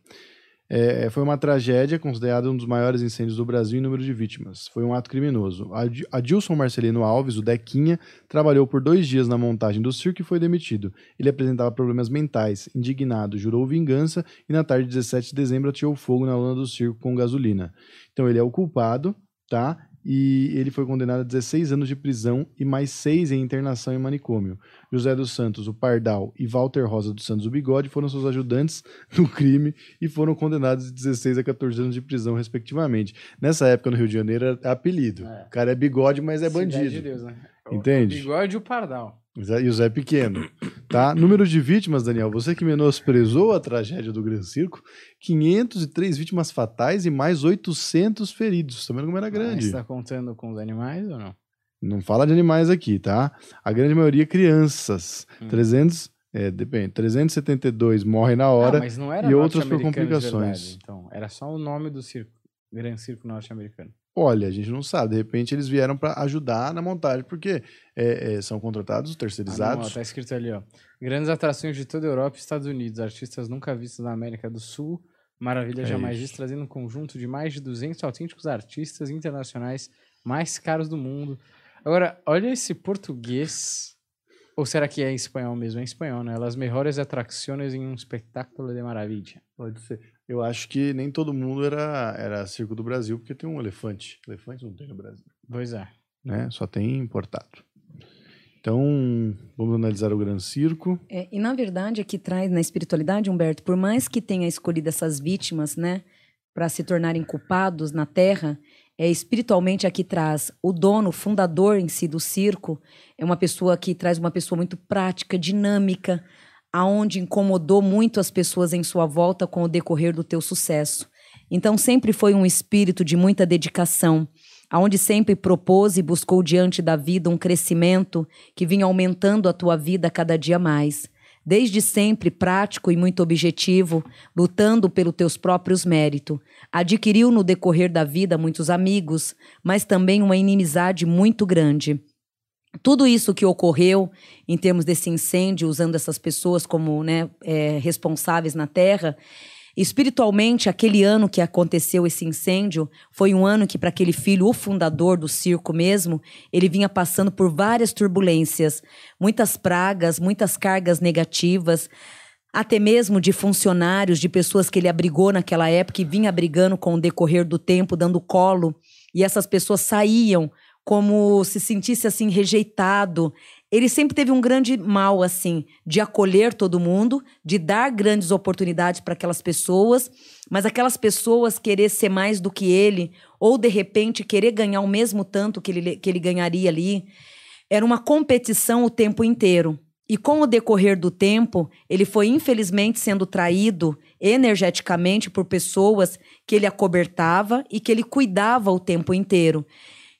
É, foi uma tragédia, considerada um dos maiores incêndios do Brasil em número de vítimas. Foi um ato criminoso. Ad- Adilson Marcelino Alves, o Dequinha, trabalhou por dois dias na montagem do circo e foi demitido. Ele apresentava problemas mentais. Indignado, jurou vingança e na tarde de 17 de dezembro atirou fogo na lona do circo com gasolina. Então ele é o culpado, tá? E ele foi condenado a 16 anos de prisão e mais seis em internação em manicômio. José dos Santos, o Pardal, e Walter Rosa dos Santos, o Bigode, foram seus ajudantes no crime e foram condenados de 16 a 14 anos de prisão, respectivamente. Nessa época, no Rio de Janeiro, era apelido. É. O cara é bigode, mas é Cidade bandido. de Deus, né? Entende? O bigode e o pardal. E o Zé Pequeno. Tá? Número de vítimas, Daniel. Você que menosprezou a tragédia do Gran Circo, 503 vítimas fatais e mais 800 feridos. Tá vendo como era grande? Você tá contando com os animais ou não? Não fala de animais aqui, tá? A grande maioria crianças. Hum. 300, é, depende, 372 morrem na Ah, hora. não era e outras por complicações. verdade, então, era só o nome do circo. Gran Circo Norte-Americano. Olha, a gente não sabe. De repente eles vieram para ajudar na montagem, porque é, é, são contratados, Ah, não, terceirizados. ó, tá escrito ali, ó. Grandes atrações de toda a Europa e Estados Unidos, artistas nunca vistos na América do Sul, maravilha É jamais vista, trazendo um conjunto de mais de 200 autênticos artistas internacionais mais caros do mundo. Agora, olha esse português. Ou será que é em espanhol mesmo? É em espanhol, né? Las mejores atracciones em um espetáculo de maravilha. Pode ser. Eu acho que nem todo mundo era, era circo do Brasil, porque tem um elefante. Elefante não tem no Brasil, Pois é. né? Só tem importado. Então, vamos analisar o Gran Circo. É, e na verdade, aqui traz na espiritualidade, Humberto, por mais que tenha escolhido essas vítimas, né, para se tornarem culpados na Terra, é espiritualmente aqui traz o dono, o fundador em si do circo, é uma pessoa que traz uma pessoa muito prática, dinâmica, aonde incomodou muito as pessoas em sua volta com o decorrer do teu sucesso. Então sempre foi um espírito de muita dedicação, aonde sempre propôs e buscou diante da vida um crescimento que vinha aumentando a tua vida cada dia mais. Desde sempre prático e muito objetivo, lutando pelos teus próprios méritos. Adquiriu no decorrer da vida muitos amigos, mas também uma inimizade muito grande. Tudo isso que ocorreu em termos desse incêndio, usando essas pessoas como né, é, responsáveis na Terra, Espiritualmente, aquele ano que aconteceu esse incêndio foi um ano que, para aquele filho, o fundador do circo mesmo, ele vinha passando por várias turbulências, muitas pragas, muitas cargas negativas, até mesmo de funcionários, de pessoas que ele abrigou naquela época e vinha abrigando com o decorrer do tempo, dando colo, e essas pessoas saíam como se sentisse assim rejeitado, ele sempre teve um grande mal, assim, de acolher todo mundo, de dar grandes oportunidades para aquelas pessoas, mas aquelas pessoas querer ser mais do que ele, ou de repente querer ganhar o mesmo tanto que ele, que ele ganharia ali. Era uma competição o tempo inteiro. E com o decorrer do tempo, ele foi infelizmente sendo traído energeticamente por pessoas que ele acobertava e que ele cuidava o tempo inteiro.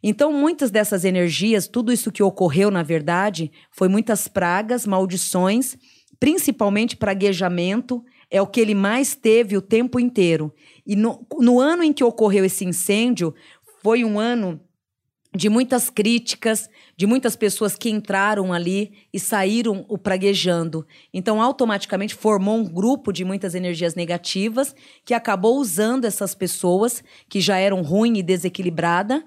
Então, muitas dessas energias, tudo isso que ocorreu, na verdade, foi muitas pragas, maldições, principalmente praguejamento, é o que ele mais teve o tempo inteiro. E no, no ano em que ocorreu esse incêndio, foi um ano de muitas críticas, de muitas pessoas que entraram ali e saíram o praguejando. Então, automaticamente formou um grupo de muitas energias negativas que acabou usando essas pessoas que já eram ruins e desequilibradas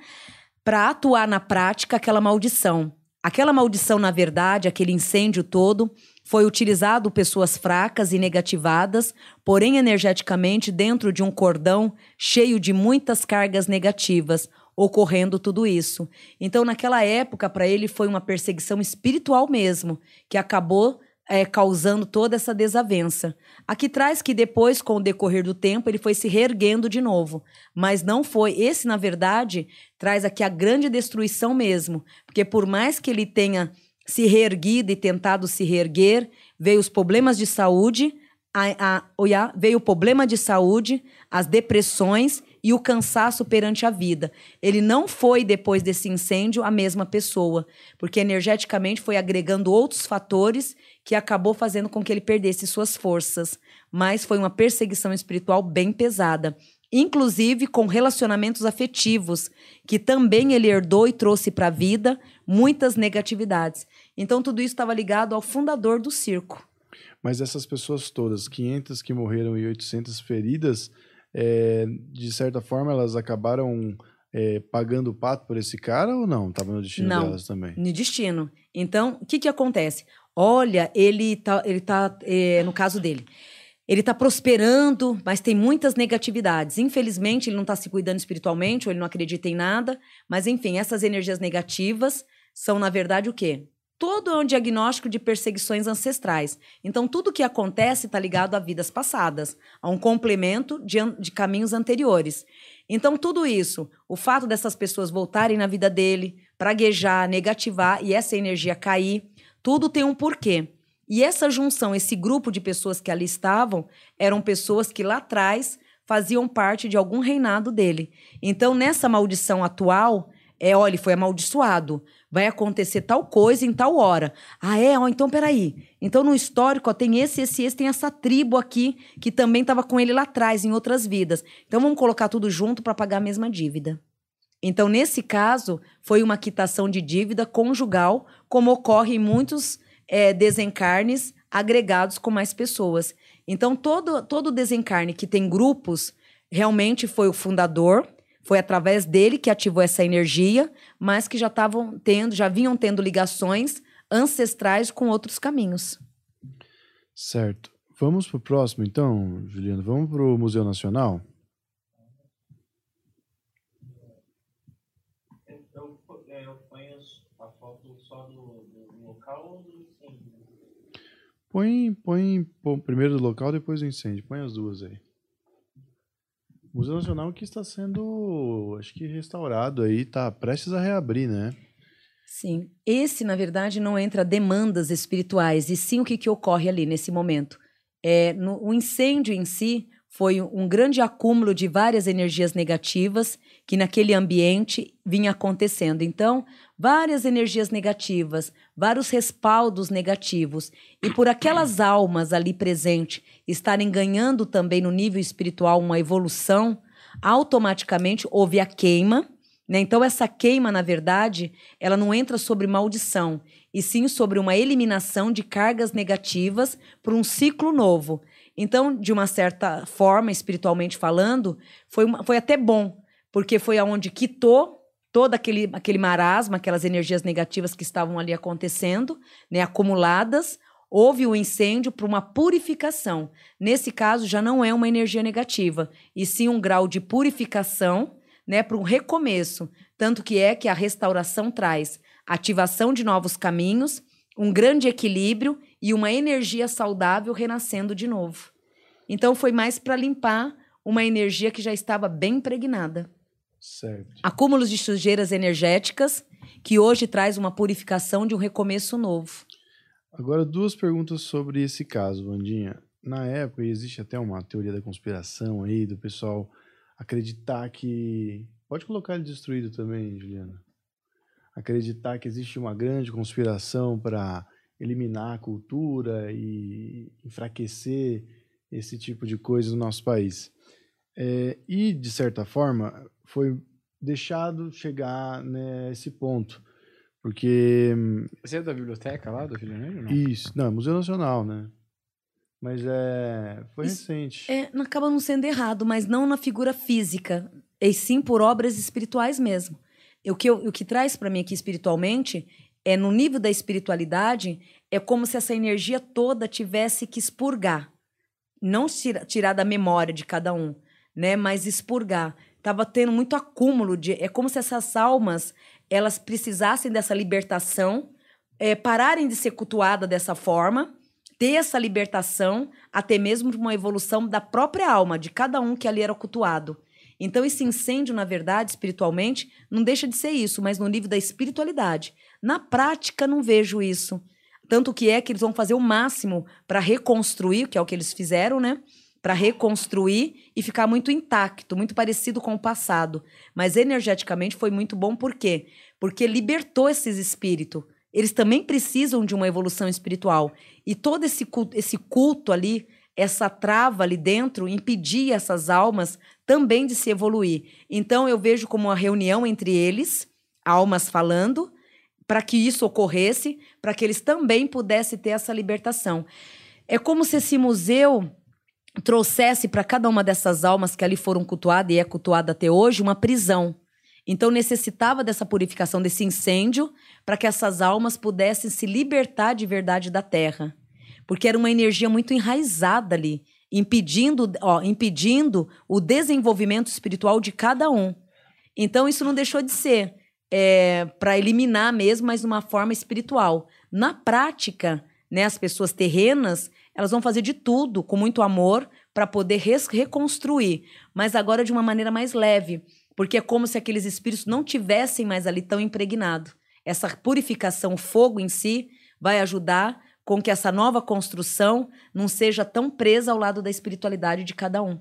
para atuar na prática aquela maldição. Aquela maldição, na verdade, aquele incêndio todo, foi utilizado pessoas fracas e negativadas, porém energeticamente dentro de um cordão cheio de muitas cargas negativas, ocorrendo tudo isso. Então, naquela época, para ele foi uma perseguição espiritual mesmo, que acabou é, causando toda essa desavença. Aqui traz que depois, com o decorrer do tempo, ele foi se reerguendo de novo. Mas não foi. Esse, na verdade, traz aqui a grande destruição mesmo. Porque por mais que ele tenha se reerguido e tentado se reerguer, veio os problemas de saúde, a, a, veio o problema de saúde, as depressões e o cansaço perante a vida. Ele não foi, depois desse incêndio, a mesma pessoa, porque energeticamente foi agregando outros fatores que acabou fazendo com que ele perdesse suas forças. Mas foi uma perseguição espiritual bem pesada. Inclusive com relacionamentos afetivos, que também ele herdou e trouxe para a vida muitas negatividades. Então, tudo isso estava ligado ao fundador do circo. Mas essas pessoas todas, 500 que morreram e 800 feridas, é, de certa forma elas acabaram é, pagando o pato por esse cara ou não? Estava no destino não, delas também? No destino. Então, o que, que acontece? Olha, ele tá, ele tá é, no caso dele, ele tá prosperando, mas tem muitas negatividades. Infelizmente, ele não está se cuidando espiritualmente, ou ele não acredita em nada. Mas, enfim, essas energias negativas são, na verdade, o quê? Todo é um diagnóstico de perseguições ancestrais. Então, tudo que acontece está ligado a vidas passadas, a um complemento de, de caminhos anteriores. Então, tudo isso, o fato dessas pessoas voltarem na vida dele, praguejar, negativar e essa energia cair, tudo tem um porquê. E essa junção, esse grupo de pessoas que ali estavam, eram pessoas que lá atrás faziam parte de algum reinado dele. Então, nessa maldição atual, é, olha, foi amaldiçoado. Vai acontecer tal coisa em tal hora. Ah, é? Ó, então, peraí. Então, no histórico, ó, tem esse, esse, esse, tem essa tribo aqui que também estava com ele lá atrás, em outras vidas. Então, vamos colocar tudo junto para pagar a mesma dívida. Então, nesse caso, foi uma quitação de dívida conjugal, como ocorre em muitos é, desencarnes agregados com mais pessoas. Então, todo, todo desencarne que tem grupos, realmente foi o fundador, foi através dele que ativou essa energia, mas que já estavam tendo, já vinham tendo ligações ancestrais com outros caminhos. Certo. Vamos para o próximo, então, Juliano. Vamos para o Museu Nacional? Põe, põe, põe primeiro do local, depois do incêndio. Põe as duas aí. O Museu Nacional que está sendo, acho que restaurado aí, está prestes a reabrir, né? Sim. Esse, na verdade, não entra demandas espirituais, e sim o que, que ocorre ali nesse momento. É, no, o incêndio em si foi um grande acúmulo de várias energias negativas que naquele ambiente vinha acontecendo. Então, várias energias negativas, vários respaldos negativos, e por aquelas almas ali presentes estarem ganhando também no nível espiritual uma evolução, automaticamente houve a queima. Né? Então, essa queima, na verdade, ela não entra sobre maldição, e sim sobre uma eliminação de cargas negativas para um ciclo novo. Então, de uma certa forma, espiritualmente falando, foi, uma, foi até bom, porque foi aonde quitou todo aquele, aquele marasma, aquelas energias negativas que estavam ali acontecendo, né, acumuladas, houve o um incêndio para uma purificação. Nesse caso, já não é uma energia negativa, e sim um grau de purificação né, para um recomeço. Tanto que é que a restauração traz ativação de novos caminhos, um grande equilíbrio e uma energia saudável renascendo de novo. Então foi mais para limpar uma energia que já estava bem impregnada. Certo. Acúmulos de sujeiras energéticas que hoje traz uma purificação de um recomeço novo. Agora, duas perguntas sobre esse caso, Vandinha. Na época, existe até uma teoria da conspiração aí, do pessoal acreditar que. Pode colocar ele destruído também, Juliana. Acreditar que existe uma grande conspiração para eliminar a cultura e enfraquecer esse tipo de coisa no nosso país. É, e, de certa forma, foi deixado chegar nesse ponto. Porque. Você é da biblioteca lá do Rio de Janeiro? Não? Isso, não, Museu Nacional, né? Mas é. Foi Isso recente. É, acaba não sendo errado, mas não na figura física, e sim por obras espirituais mesmo. O que, eu, o que traz para mim aqui espiritualmente é no nível da espiritualidade, é como se essa energia toda tivesse que expurgar. Não tirar, tirar da memória de cada um, né? Mas expurgar. Tava tendo muito acúmulo de. É como se essas almas elas precisassem dessa libertação, é, pararem de ser cultuadas dessa forma ter essa libertação, até mesmo uma evolução da própria alma, de cada um que ali era cultuado. Então, esse incêndio, na verdade, espiritualmente, não deixa de ser isso, mas no nível da espiritualidade. Na prática, não vejo isso. Tanto que é que eles vão fazer o máximo para reconstruir, que é o que eles fizeram, né? Para reconstruir e ficar muito intacto, muito parecido com o passado. Mas energeticamente foi muito bom, por quê? Porque libertou esses espíritos eles também precisam de uma evolução espiritual. E todo esse culto, esse culto ali, essa trava ali dentro, impedia essas almas também de se evoluir. Então eu vejo como uma reunião entre eles, almas falando, para que isso ocorresse, para que eles também pudessem ter essa libertação. É como se esse museu trouxesse para cada uma dessas almas que ali foram cultuadas e é cultuada até hoje uma prisão. Então necessitava dessa purificação, desse incêndio, para que essas almas pudessem se libertar de verdade da terra. Porque era uma energia muito enraizada ali, impedindo, ó, impedindo o desenvolvimento espiritual de cada um. Então isso não deixou de ser é, para eliminar mesmo, mas de uma forma espiritual. Na prática, né, as pessoas terrenas, elas vão fazer de tudo com muito amor para poder reconstruir, mas agora de uma maneira mais leve porque é como se aqueles espíritos não tivessem mais ali tão impregnado. Essa purificação, o fogo em si, vai ajudar com que essa nova construção não seja tão presa ao lado da espiritualidade de cada um.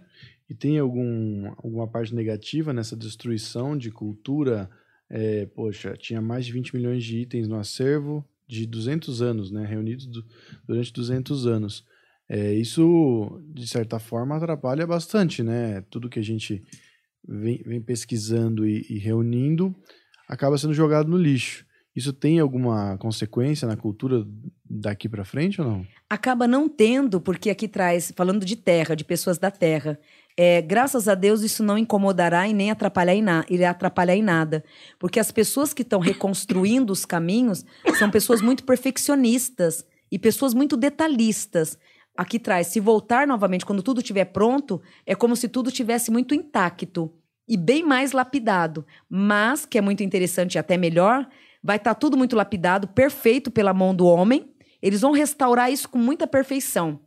E tem algum, alguma parte negativa nessa destruição de cultura? É, poxa, tinha mais de 20 milhões de itens no acervo de 200 anos, né? Reunidos do, durante 200 anos. É, isso, de certa forma, atrapalha bastante, né? Tudo que a gente vem, vem pesquisando e, e reunindo, acaba sendo jogado no lixo. Isso tem alguma consequência na cultura daqui para frente ou não? Acaba não tendo, porque aqui traz, falando de terra, de pessoas da terra, é, graças a Deus isso não incomodará e nem atrapalhar em, na, irá atrapalhar em nada. Porque as pessoas que estão reconstruindo os caminhos são pessoas muito perfeccionistas e pessoas muito detalhistas aqui traz, se voltar novamente quando tudo estiver pronto, é como se tudo tivesse muito intacto e bem mais lapidado. Mas, que é muito interessante e até melhor, vai estar tá tudo muito lapidado, perfeito pela mão do homem. Eles vão restaurar isso com muita perfeição.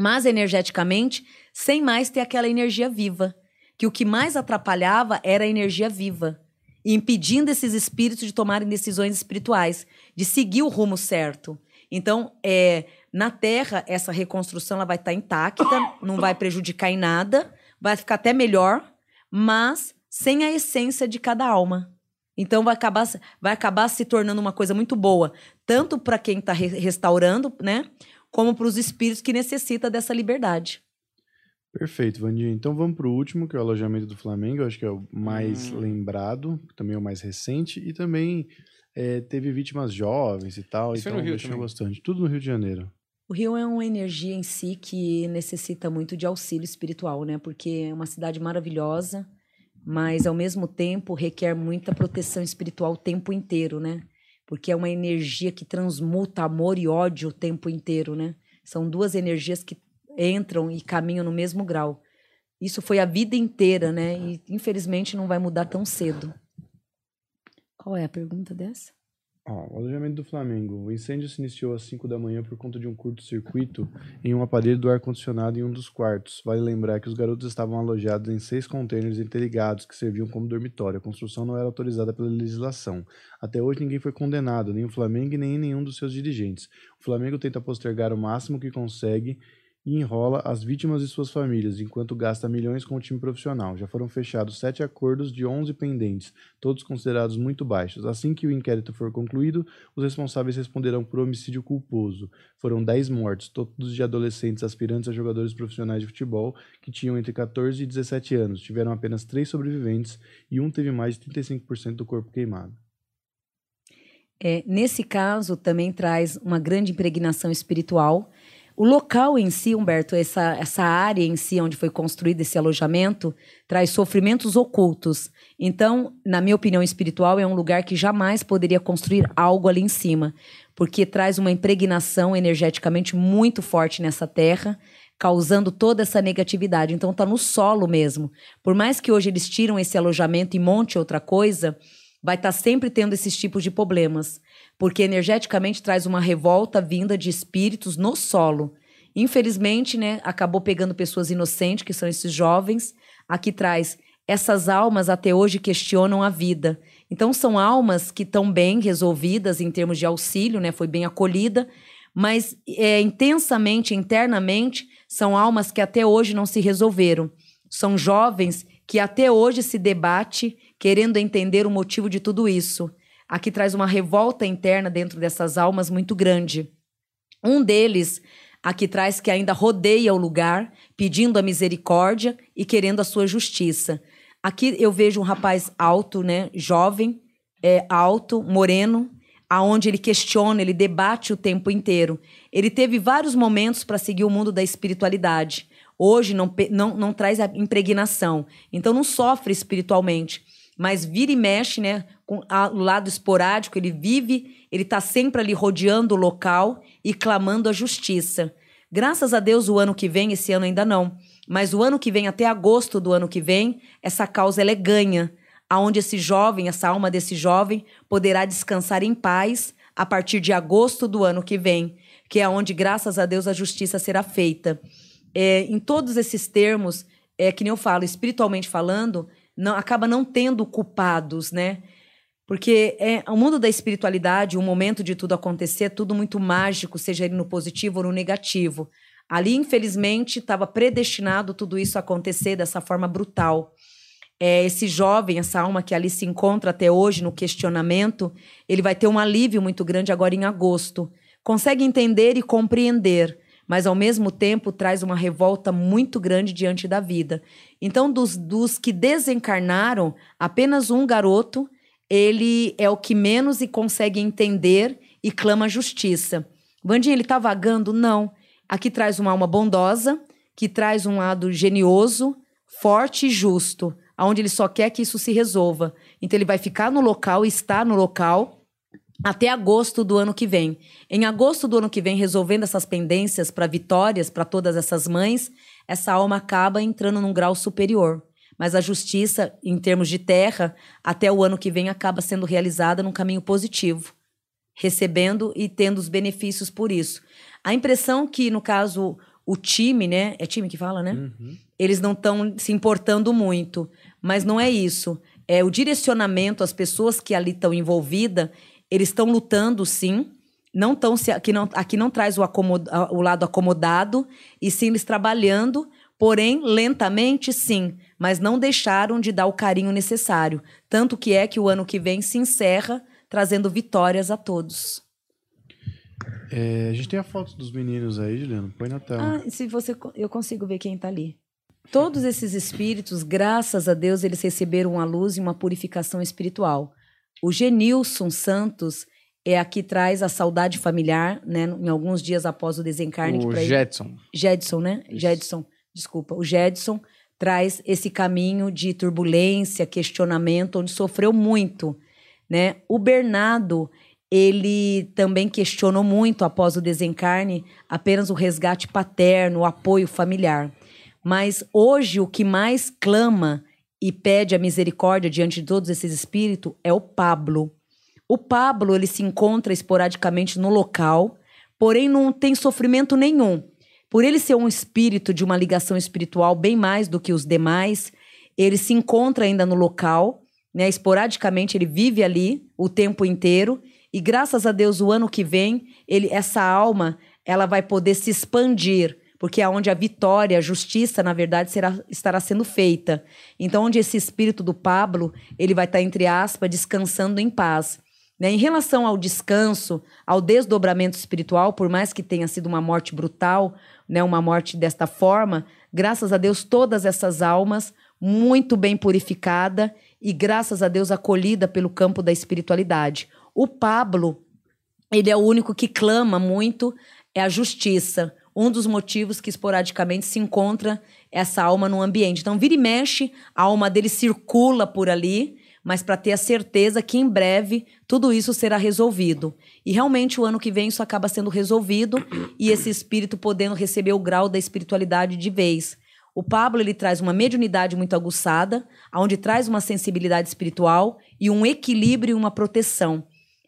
Mas energeticamente, sem mais ter aquela energia viva. Que o que mais atrapalhava era a energia viva. impedindo esses espíritos de tomarem decisões espirituais, de seguir o rumo certo. Então, é, na Terra, essa reconstrução ela vai estar intacta, não vai prejudicar em nada, vai ficar até melhor, mas sem a essência de cada alma. Então vai acabar, vai acabar se tornando uma coisa muito boa, tanto para quem está re restaurando, né, como para os espíritos que necessitam dessa liberdade. Perfeito, Vandinha. Então vamos para o último, que é o alojamento do Flamengo. Eu acho que é o mais hum. lembrado, também é o mais recente, e também é, teve vítimas jovens e tal. Isso então no Rio também. bastante. Tudo no Rio de Janeiro. O Rio é uma energia em si que necessita muito de auxílio espiritual, né? Porque é uma cidade maravilhosa, mas ao mesmo tempo requer muita proteção espiritual o tempo inteiro, né? Porque é uma energia que transmuta amor e ódio o tempo inteiro, né? São duas energias que entram e caminham no mesmo grau. Isso foi a vida inteira, né? E infelizmente não vai mudar tão cedo. Qual é a pergunta dessa? O alojamento do Flamengo. O incêndio se iniciou às 5 da manhã por conta de um curto-circuito em um aparelho do ar-condicionado em um dos quartos. Vale lembrar que os garotos estavam alojados em seis contêineres interligados que serviam como dormitório. A construção não era autorizada pela legislação. Até hoje ninguém foi condenado, nem o Flamengo nem nenhum dos seus dirigentes. O Flamengo tenta postergar o máximo que consegue e enrola as vítimas e suas famílias, enquanto gasta milhões com o time profissional. Já foram fechados sete acordos de 11 pendentes, todos considerados muito baixos. Assim que o inquérito for concluído, os responsáveis responderão por homicídio culposo. Foram 10 mortes, todos de adolescentes aspirantes a jogadores profissionais de futebol que tinham entre 14 e 17 anos. Tiveram apenas três sobreviventes e um teve mais de 35% do corpo queimado. É, nesse caso, também traz uma grande impregnação espiritual o local em si, Humberto, essa, essa área em si onde foi construído esse alojamento, traz sofrimentos ocultos. Então, na minha opinião espiritual, é um lugar que jamais poderia construir algo ali em cima, porque traz uma impregnação energeticamente muito forte nessa terra, causando toda essa negatividade. Então, está no solo mesmo. Por mais que hoje eles tiram esse alojamento e monte outra coisa, vai estar tá sempre tendo esses tipos de problemas porque energeticamente traz uma revolta vinda de espíritos no solo. Infelizmente, né, acabou pegando pessoas inocentes, que são esses jovens. Aqui traz essas almas até hoje questionam a vida. Então são almas que estão bem resolvidas em termos de auxílio, né, foi bem acolhida, mas é, intensamente, internamente, são almas que até hoje não se resolveram. São jovens que até hoje se debate querendo entender o motivo de tudo isso aqui traz uma revolta interna dentro dessas almas muito grande. Um deles aqui traz que ainda rodeia o lugar, pedindo a misericórdia e querendo a sua justiça. Aqui eu vejo um rapaz alto, né, jovem, é, alto, moreno, aonde ele questiona, ele debate o tempo inteiro. Ele teve vários momentos para seguir o mundo da espiritualidade. Hoje não, não, não traz a impregnação, então não sofre espiritualmente mas vira e mexe, né? Com o lado esporádico, ele vive, ele está sempre ali rodeando o local e clamando a justiça. Graças a Deus, o ano que vem, esse ano ainda não, mas o ano que vem, até agosto do ano que vem, essa causa ela é ganha, aonde esse jovem, essa alma desse jovem, poderá descansar em paz a partir de agosto do ano que vem, que é onde, graças a Deus, a justiça será feita. É, em todos esses termos, é que nem eu falo, espiritualmente falando, não acaba não tendo culpados, né? Porque é o mundo da espiritualidade, o momento de tudo acontecer, é tudo muito mágico, seja ele no positivo ou no negativo. Ali, infelizmente, estava predestinado tudo isso acontecer dessa forma brutal. É, esse jovem, essa alma que ali se encontra até hoje no questionamento, ele vai ter um alívio muito grande agora em agosto. Consegue entender e compreender mas ao mesmo tempo traz uma revolta muito grande diante da vida. Então, dos, dos que desencarnaram, apenas um garoto, ele é o que menos e consegue entender e clama justiça. Vandinha, ele está vagando? Não. Aqui traz uma alma bondosa, que traz um lado genioso, forte e justo, aonde ele só quer que isso se resolva. Então ele vai ficar no local, está no local, até agosto do ano que vem. Em agosto do ano que vem, resolvendo essas pendências para vitórias para todas essas mães, essa alma acaba entrando num grau superior. Mas a justiça, em termos de terra, até o ano que vem acaba sendo realizada num caminho positivo, recebendo e tendo os benefícios por isso. A impressão que, no caso, o time, né? É time que fala, né? Uhum. Eles não estão se importando muito. Mas não é isso é, o direcionamento, as pessoas que ali estão envolvidas, eles estão lutando sim. Não estão se aqui não aqui não traz o, acomodo, o lado acomodado e sim eles trabalhando, porém lentamente sim, mas não deixaram de dar o carinho necessário. Tanto que é que o ano que vem se encerra trazendo vitórias a todos. É, a gente tem a foto dos meninos aí, Juliano. Põe na tela. Ah, se você eu consigo ver quem está ali. Todos esses espíritos, graças a Deus, eles receberam uma luz e uma purificação espiritual. O Genilson Santos é a que traz a saudade familiar, né? Em alguns dias após o desencarne. O Jetson. Jedson, né? Isso. Jedson, desculpa. O Jedson traz esse caminho de turbulência, questionamento, onde sofreu muito, né? O Bernardo, ele também questionou muito após o desencarne apenas o resgate paterno, o apoio familiar. Mas hoje o que mais clama e pede a misericórdia diante de todos esses espíritos é o Pablo. O Pablo, ele se encontra esporadicamente no local, porém não tem sofrimento nenhum. Por ele ser um espírito de uma ligação espiritual bem mais do que os demais, ele se encontra ainda no local, né? Esporadicamente ele vive ali o tempo inteiro e graças a Deus o ano que vem, ele essa alma, ela vai poder se expandir, porque é onde a vitória, a justiça, na verdade, será, estará sendo feita. Então, onde esse espírito do Pablo, ele vai estar entre aspas descansando em paz. Né? Em relação ao descanso, ao desdobramento espiritual, por mais que tenha sido uma morte brutal, né, uma morte desta forma, graças a Deus todas essas almas muito bem purificada e graças a Deus acolhida pelo campo da espiritualidade. O Pablo, ele é o único que clama muito é a justiça. Um dos motivos que esporadicamente se encontra essa alma no ambiente. Então, vira e mexe, a alma dele circula por ali, mas para ter a certeza que em breve tudo isso será resolvido. E realmente o ano que vem isso acaba sendo resolvido e esse espírito podendo receber o grau da espiritualidade de vez. O Pablo ele traz uma mediunidade muito aguçada, onde traz uma sensibilidade espiritual e um equilíbrio e uma proteção.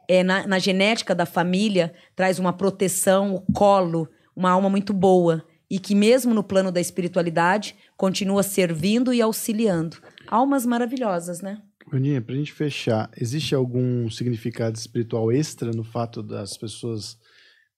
É, na, na genética da família traz uma proteção, o colo, uma alma muito boa e que mesmo no plano da espiritualidade continua servindo e auxiliando. Almas maravilhosas, né? Aninha, pra gente fechar, existe algum significado espiritual extra no fato das pessoas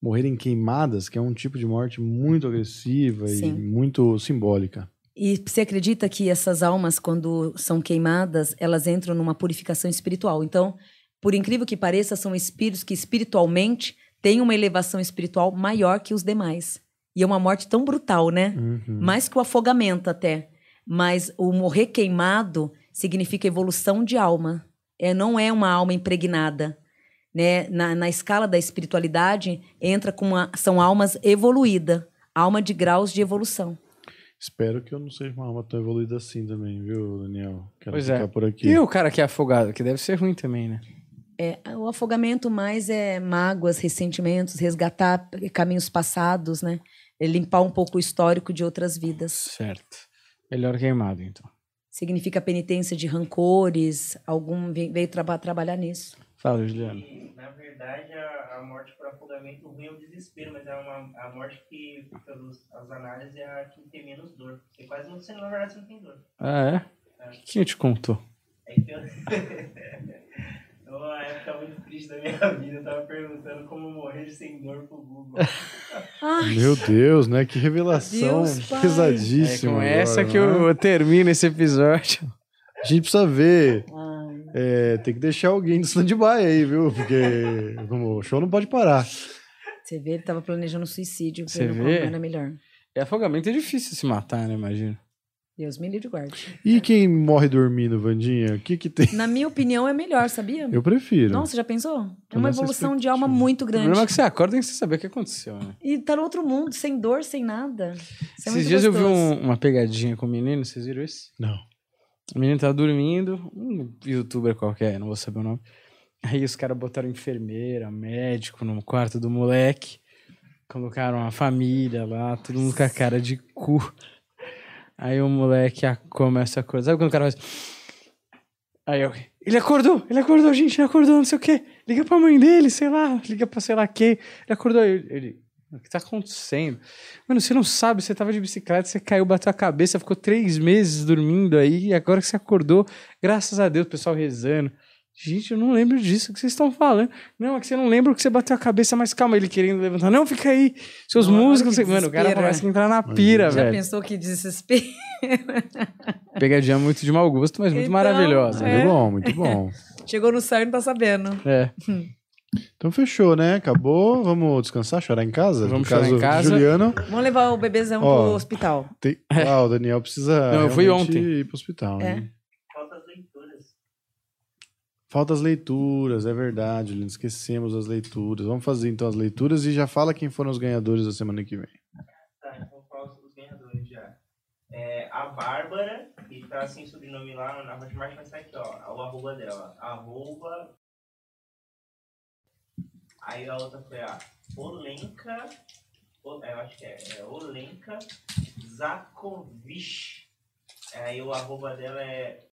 morrerem queimadas, que é um tipo de morte muito agressiva e Sim. muito simbólica? E você acredita que essas almas, quando são queimadas, elas entram numa purificação espiritual? Então, por incrível que pareça, são espíritos que espiritualmente têm uma elevação espiritual maior que os demais. E é uma morte tão brutal, né? Uhum. Mais que o afogamento até. Mas o morrer queimado significa evolução de alma. É, não é uma alma impregnada. Né? Na, na escala da espiritualidade, entra com uma, são almas evoluídas. Alma de graus de evolução. Espero que eu não seja uma alma tão evoluída assim também, viu, Daniel? Quero Pois ficar é. por aqui. E o cara que é afogado, que deve ser ruim também, né? É, o afogamento mais é mágoas, ressentimentos, resgatar caminhos passados, né? É limpar um pouco o histórico de outras vidas. Certo. Melhor queimado, então. Significa penitência de rancores, algum ve- veio traba- trabalhar nisso. Fala, Juliano. E, na verdade, a, a morte por afogamento ruim é o desespero, mas é uma, a morte que, pelas as análises, é a que tem menos dor. Porque quase não, você, na verdade, você não tem dor. Ah, é? Quem te contou? É que eu... Uma época muito triste da minha vida, eu tava perguntando como morrer sem dor pro Google. Ai, Meu Deus, né? Que revelação Deus, pai. É pesadíssima. com agora, essa que né? eu termino esse episódio. A gente precisa ver. É, tem que deixar alguém de stand-by aí, viu? Porque como, o show não pode parar. Você vê, ele tava planejando suicídio, Você vendo vê? era melhor. E afogamento é difícil se matar, né? Imagina. Deus me livre e guarde. E quem morre dormindo, Vandinha? O que que tem? Na minha opinião, é melhor, sabia? Eu prefiro. Nossa, já pensou? É uma evolução de alma muito O grande. problema é que você acorda e você saber o que aconteceu, né? E tá no outro mundo, sem dor, sem nada. Isso é Esses dias eu vi gostoso. um- uma pegadinha com o menino, vocês viram isso? Não. O menino tava dormindo, um youtuber qualquer, não vou saber o nome. Aí os caras botaram enfermeira, médico no quarto do moleque. Colocaram a família lá, todo mundo com a cara de cu. Aí o moleque começa a acordar. Sabe quando o cara faz. Aí eu. Ele acordou, ele acordou, gente, ele acordou, não sei o quê. Liga pra mãe dele, sei lá, liga pra sei lá quem. Ele acordou, ele. ele O que tá acontecendo? Mano, você não sabe, você tava de bicicleta, você caiu, bateu a cabeça, ficou três meses dormindo aí, e agora que você acordou, graças a Deus, o pessoal rezando. Gente, eu não lembro disso que vocês estão falando. Não, é que você não lembra que você bateu a cabeça, mas calma, ele querendo levantar. Não, fica aí. Seus Não, músicos. Mano, o cara começa a entrar na pira, Já velho. pensou que desespero? Pegadinha muito de mau gosto, mas muito Então, maravilhosa. é. Muito bom, muito bom. Chegou no céu e não tá sabendo. É. Então fechou, né? Acabou. Vamos descansar, chorar em casa? Vamos no chorar caso em casa. Juliano. Vamos levar o bebezão Ó. pro hospital. Tem... Ah, o Daniel precisa. Não, eu fui ontem. ir pro hospital, É. né? Falta as leituras. É verdade, Juliano. Esquecemos as leituras. Vamos fazer então as leituras e já fala quem foram os ganhadores da semana que vem. Tá, então os ganhadores já? É, a Bárbara, que tá sem sobrenome lá na Hotmart, mas tá aqui, ó. O arroba dela. Arroba. Aí a outra foi a Olenka. O- é, Eu acho que é, é Olenka Zakovic. Aí o arroba dela é.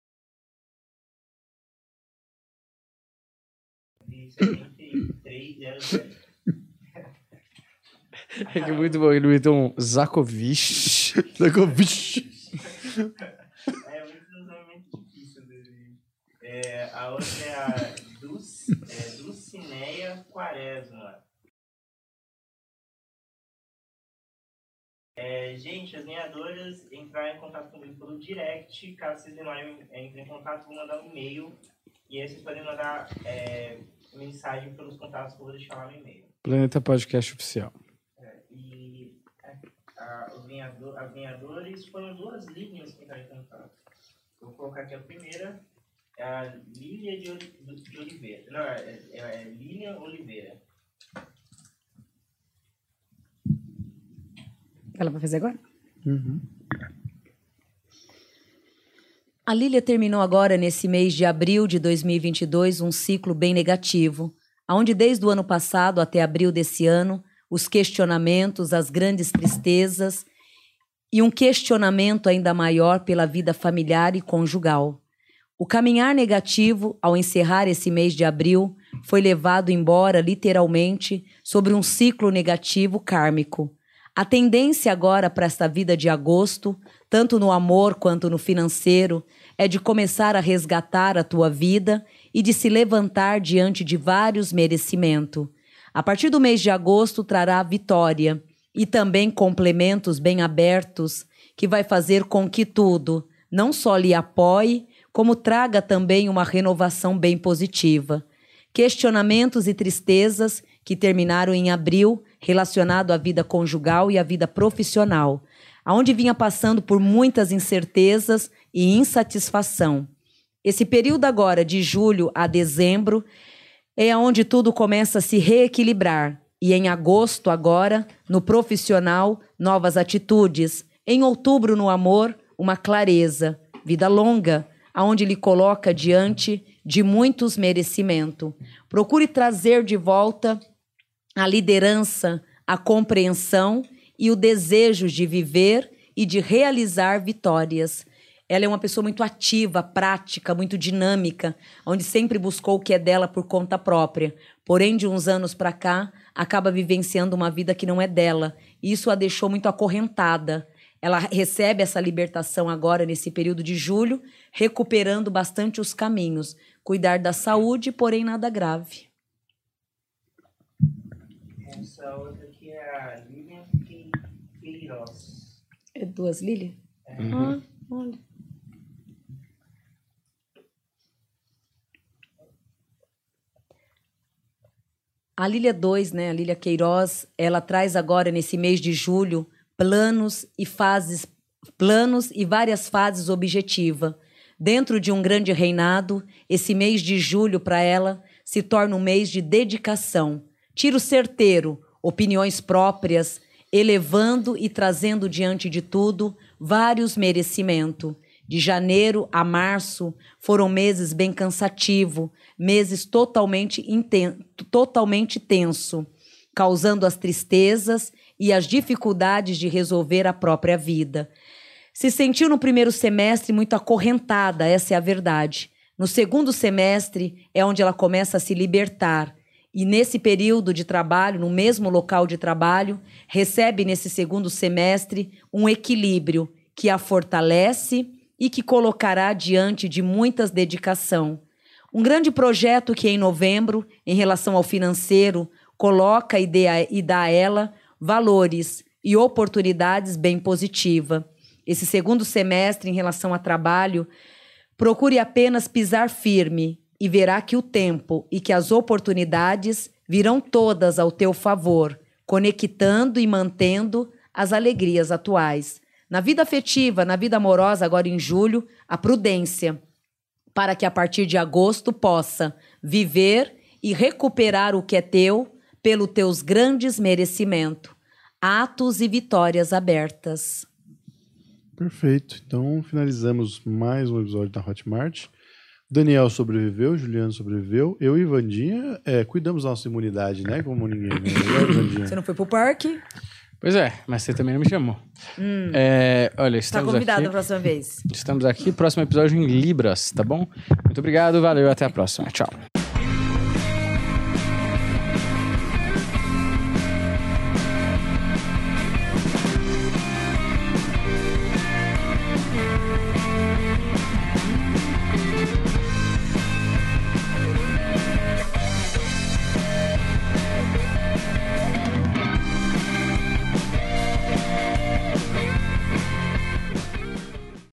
De 7300. É que muito bom. Ele meteu um Zakovic. Vixe. É muito nome difícil dele. É, a outra é a Dulc, é, Dulcineia Quaresma. É, gente, as ganhadoras entraram em contato comigo pelo direct. Caso vocês demorem a entrar em contato, vou mandar um e-mail. E aí vocês podem mandar é, mensagem pelos contatos que eu vou deixar lá no e-mail. Planeta Podcast Oficial. É, e a- a- os ganhador, as ganhadores foram duas linhas que entraram em contato. Vou colocar aqui a primeira, é a Lília de, de Oliveira. Não, é, é, é Lília Oliveira. Ela vai fazer agora? Uhum. A Lília terminou agora, nesse mês de abril de 2022, um ciclo bem negativo, onde desde o ano passado até abril desse ano, os questionamentos, as grandes tristezas e um questionamento ainda maior pela vida familiar e conjugal. O caminhar negativo, ao encerrar esse mês de abril, foi levado embora literalmente sobre um ciclo negativo kármico. A tendência agora para esta vida de agosto, tanto no amor quanto no financeiro, é de começar a resgatar a tua vida e de se levantar diante de vários merecimentos. A partir do mês de agosto trará vitória e também complementos bem abertos que vai fazer com que tudo não só lhe apoie, como traga também uma renovação bem positiva. Questionamentos e tristezas que terminaram em abril relacionado à vida conjugal e à vida profissional, aonde vinha passando por muitas incertezas e insatisfação. Esse período agora de julho a dezembro é onde tudo começa a se reequilibrar. E em agosto, agora, no profissional, novas atitudes. Em outubro, no amor, uma clareza. Vida longa, aonde lhe coloca diante de muitos merecimentos. Procure trazer de volta a liderança, a compreensão e o desejo de viver e de realizar vitórias. Ela é uma pessoa muito ativa, prática, muito dinâmica, onde sempre buscou o que é dela por conta própria. Porém, de uns anos para cá, acaba vivenciando uma vida que não é dela. E isso a deixou muito acorrentada. Ela recebe essa libertação agora nesse período de julho, recuperando bastante os caminhos. Cuidar da saúde, porém nada grave. Essa outra É duas, Lili? Ah, olha. A Lília 2, né, a Lília Queiroz, ela traz agora nesse mês de julho planos e fases, planos e várias fases objetiva. Dentro de um grande reinado, esse mês de julho para ela se torna um mês de dedicação, tiro certeiro, opiniões próprias, elevando e trazendo diante de tudo vários merecimentos. De janeiro a março foram meses bem cansativos, meses totalmente, inten totalmente tenso, causando as tristezas e as dificuldades de resolver a própria vida. Se sentiu no primeiro semestre muito acorrentada, essa é a verdade. No segundo semestre é onde ela começa a se libertar e nesse período de trabalho, no mesmo local de trabalho, recebe nesse segundo semestre um equilíbrio que a fortalece e que colocará diante de muitas dedicação. Um grande projeto que em novembro, em relação ao financeiro, coloca e, dá a ela valores e oportunidades bem positiva. Esse segundo semestre, em relação a trabalho, procure apenas pisar firme e verá que o tempo e que as oportunidades virão todas ao teu favor, conectando e mantendo as alegrias atuais. Na vida afetiva, na vida amorosa, agora em julho, a prudência, para que a partir de agosto possa viver e recuperar o que é teu pelo teus grandes merecimentos, atos e vitórias abertas. Perfeito. Então finalizamos mais um episódio da Hotmart. Daniel sobreviveu, Juliano sobreviveu. Eu e Vandinha é, cuidamos da nossa imunidade, né? Como ninguém. Né? Você não foi pro parque? Pois é, mas você também não me chamou. É, olha, Tá estamos convidado aqui. a próxima vez. Estamos aqui, próximo episódio em Libras, tá bom? Muito obrigado, valeu, até a próxima. Tchau.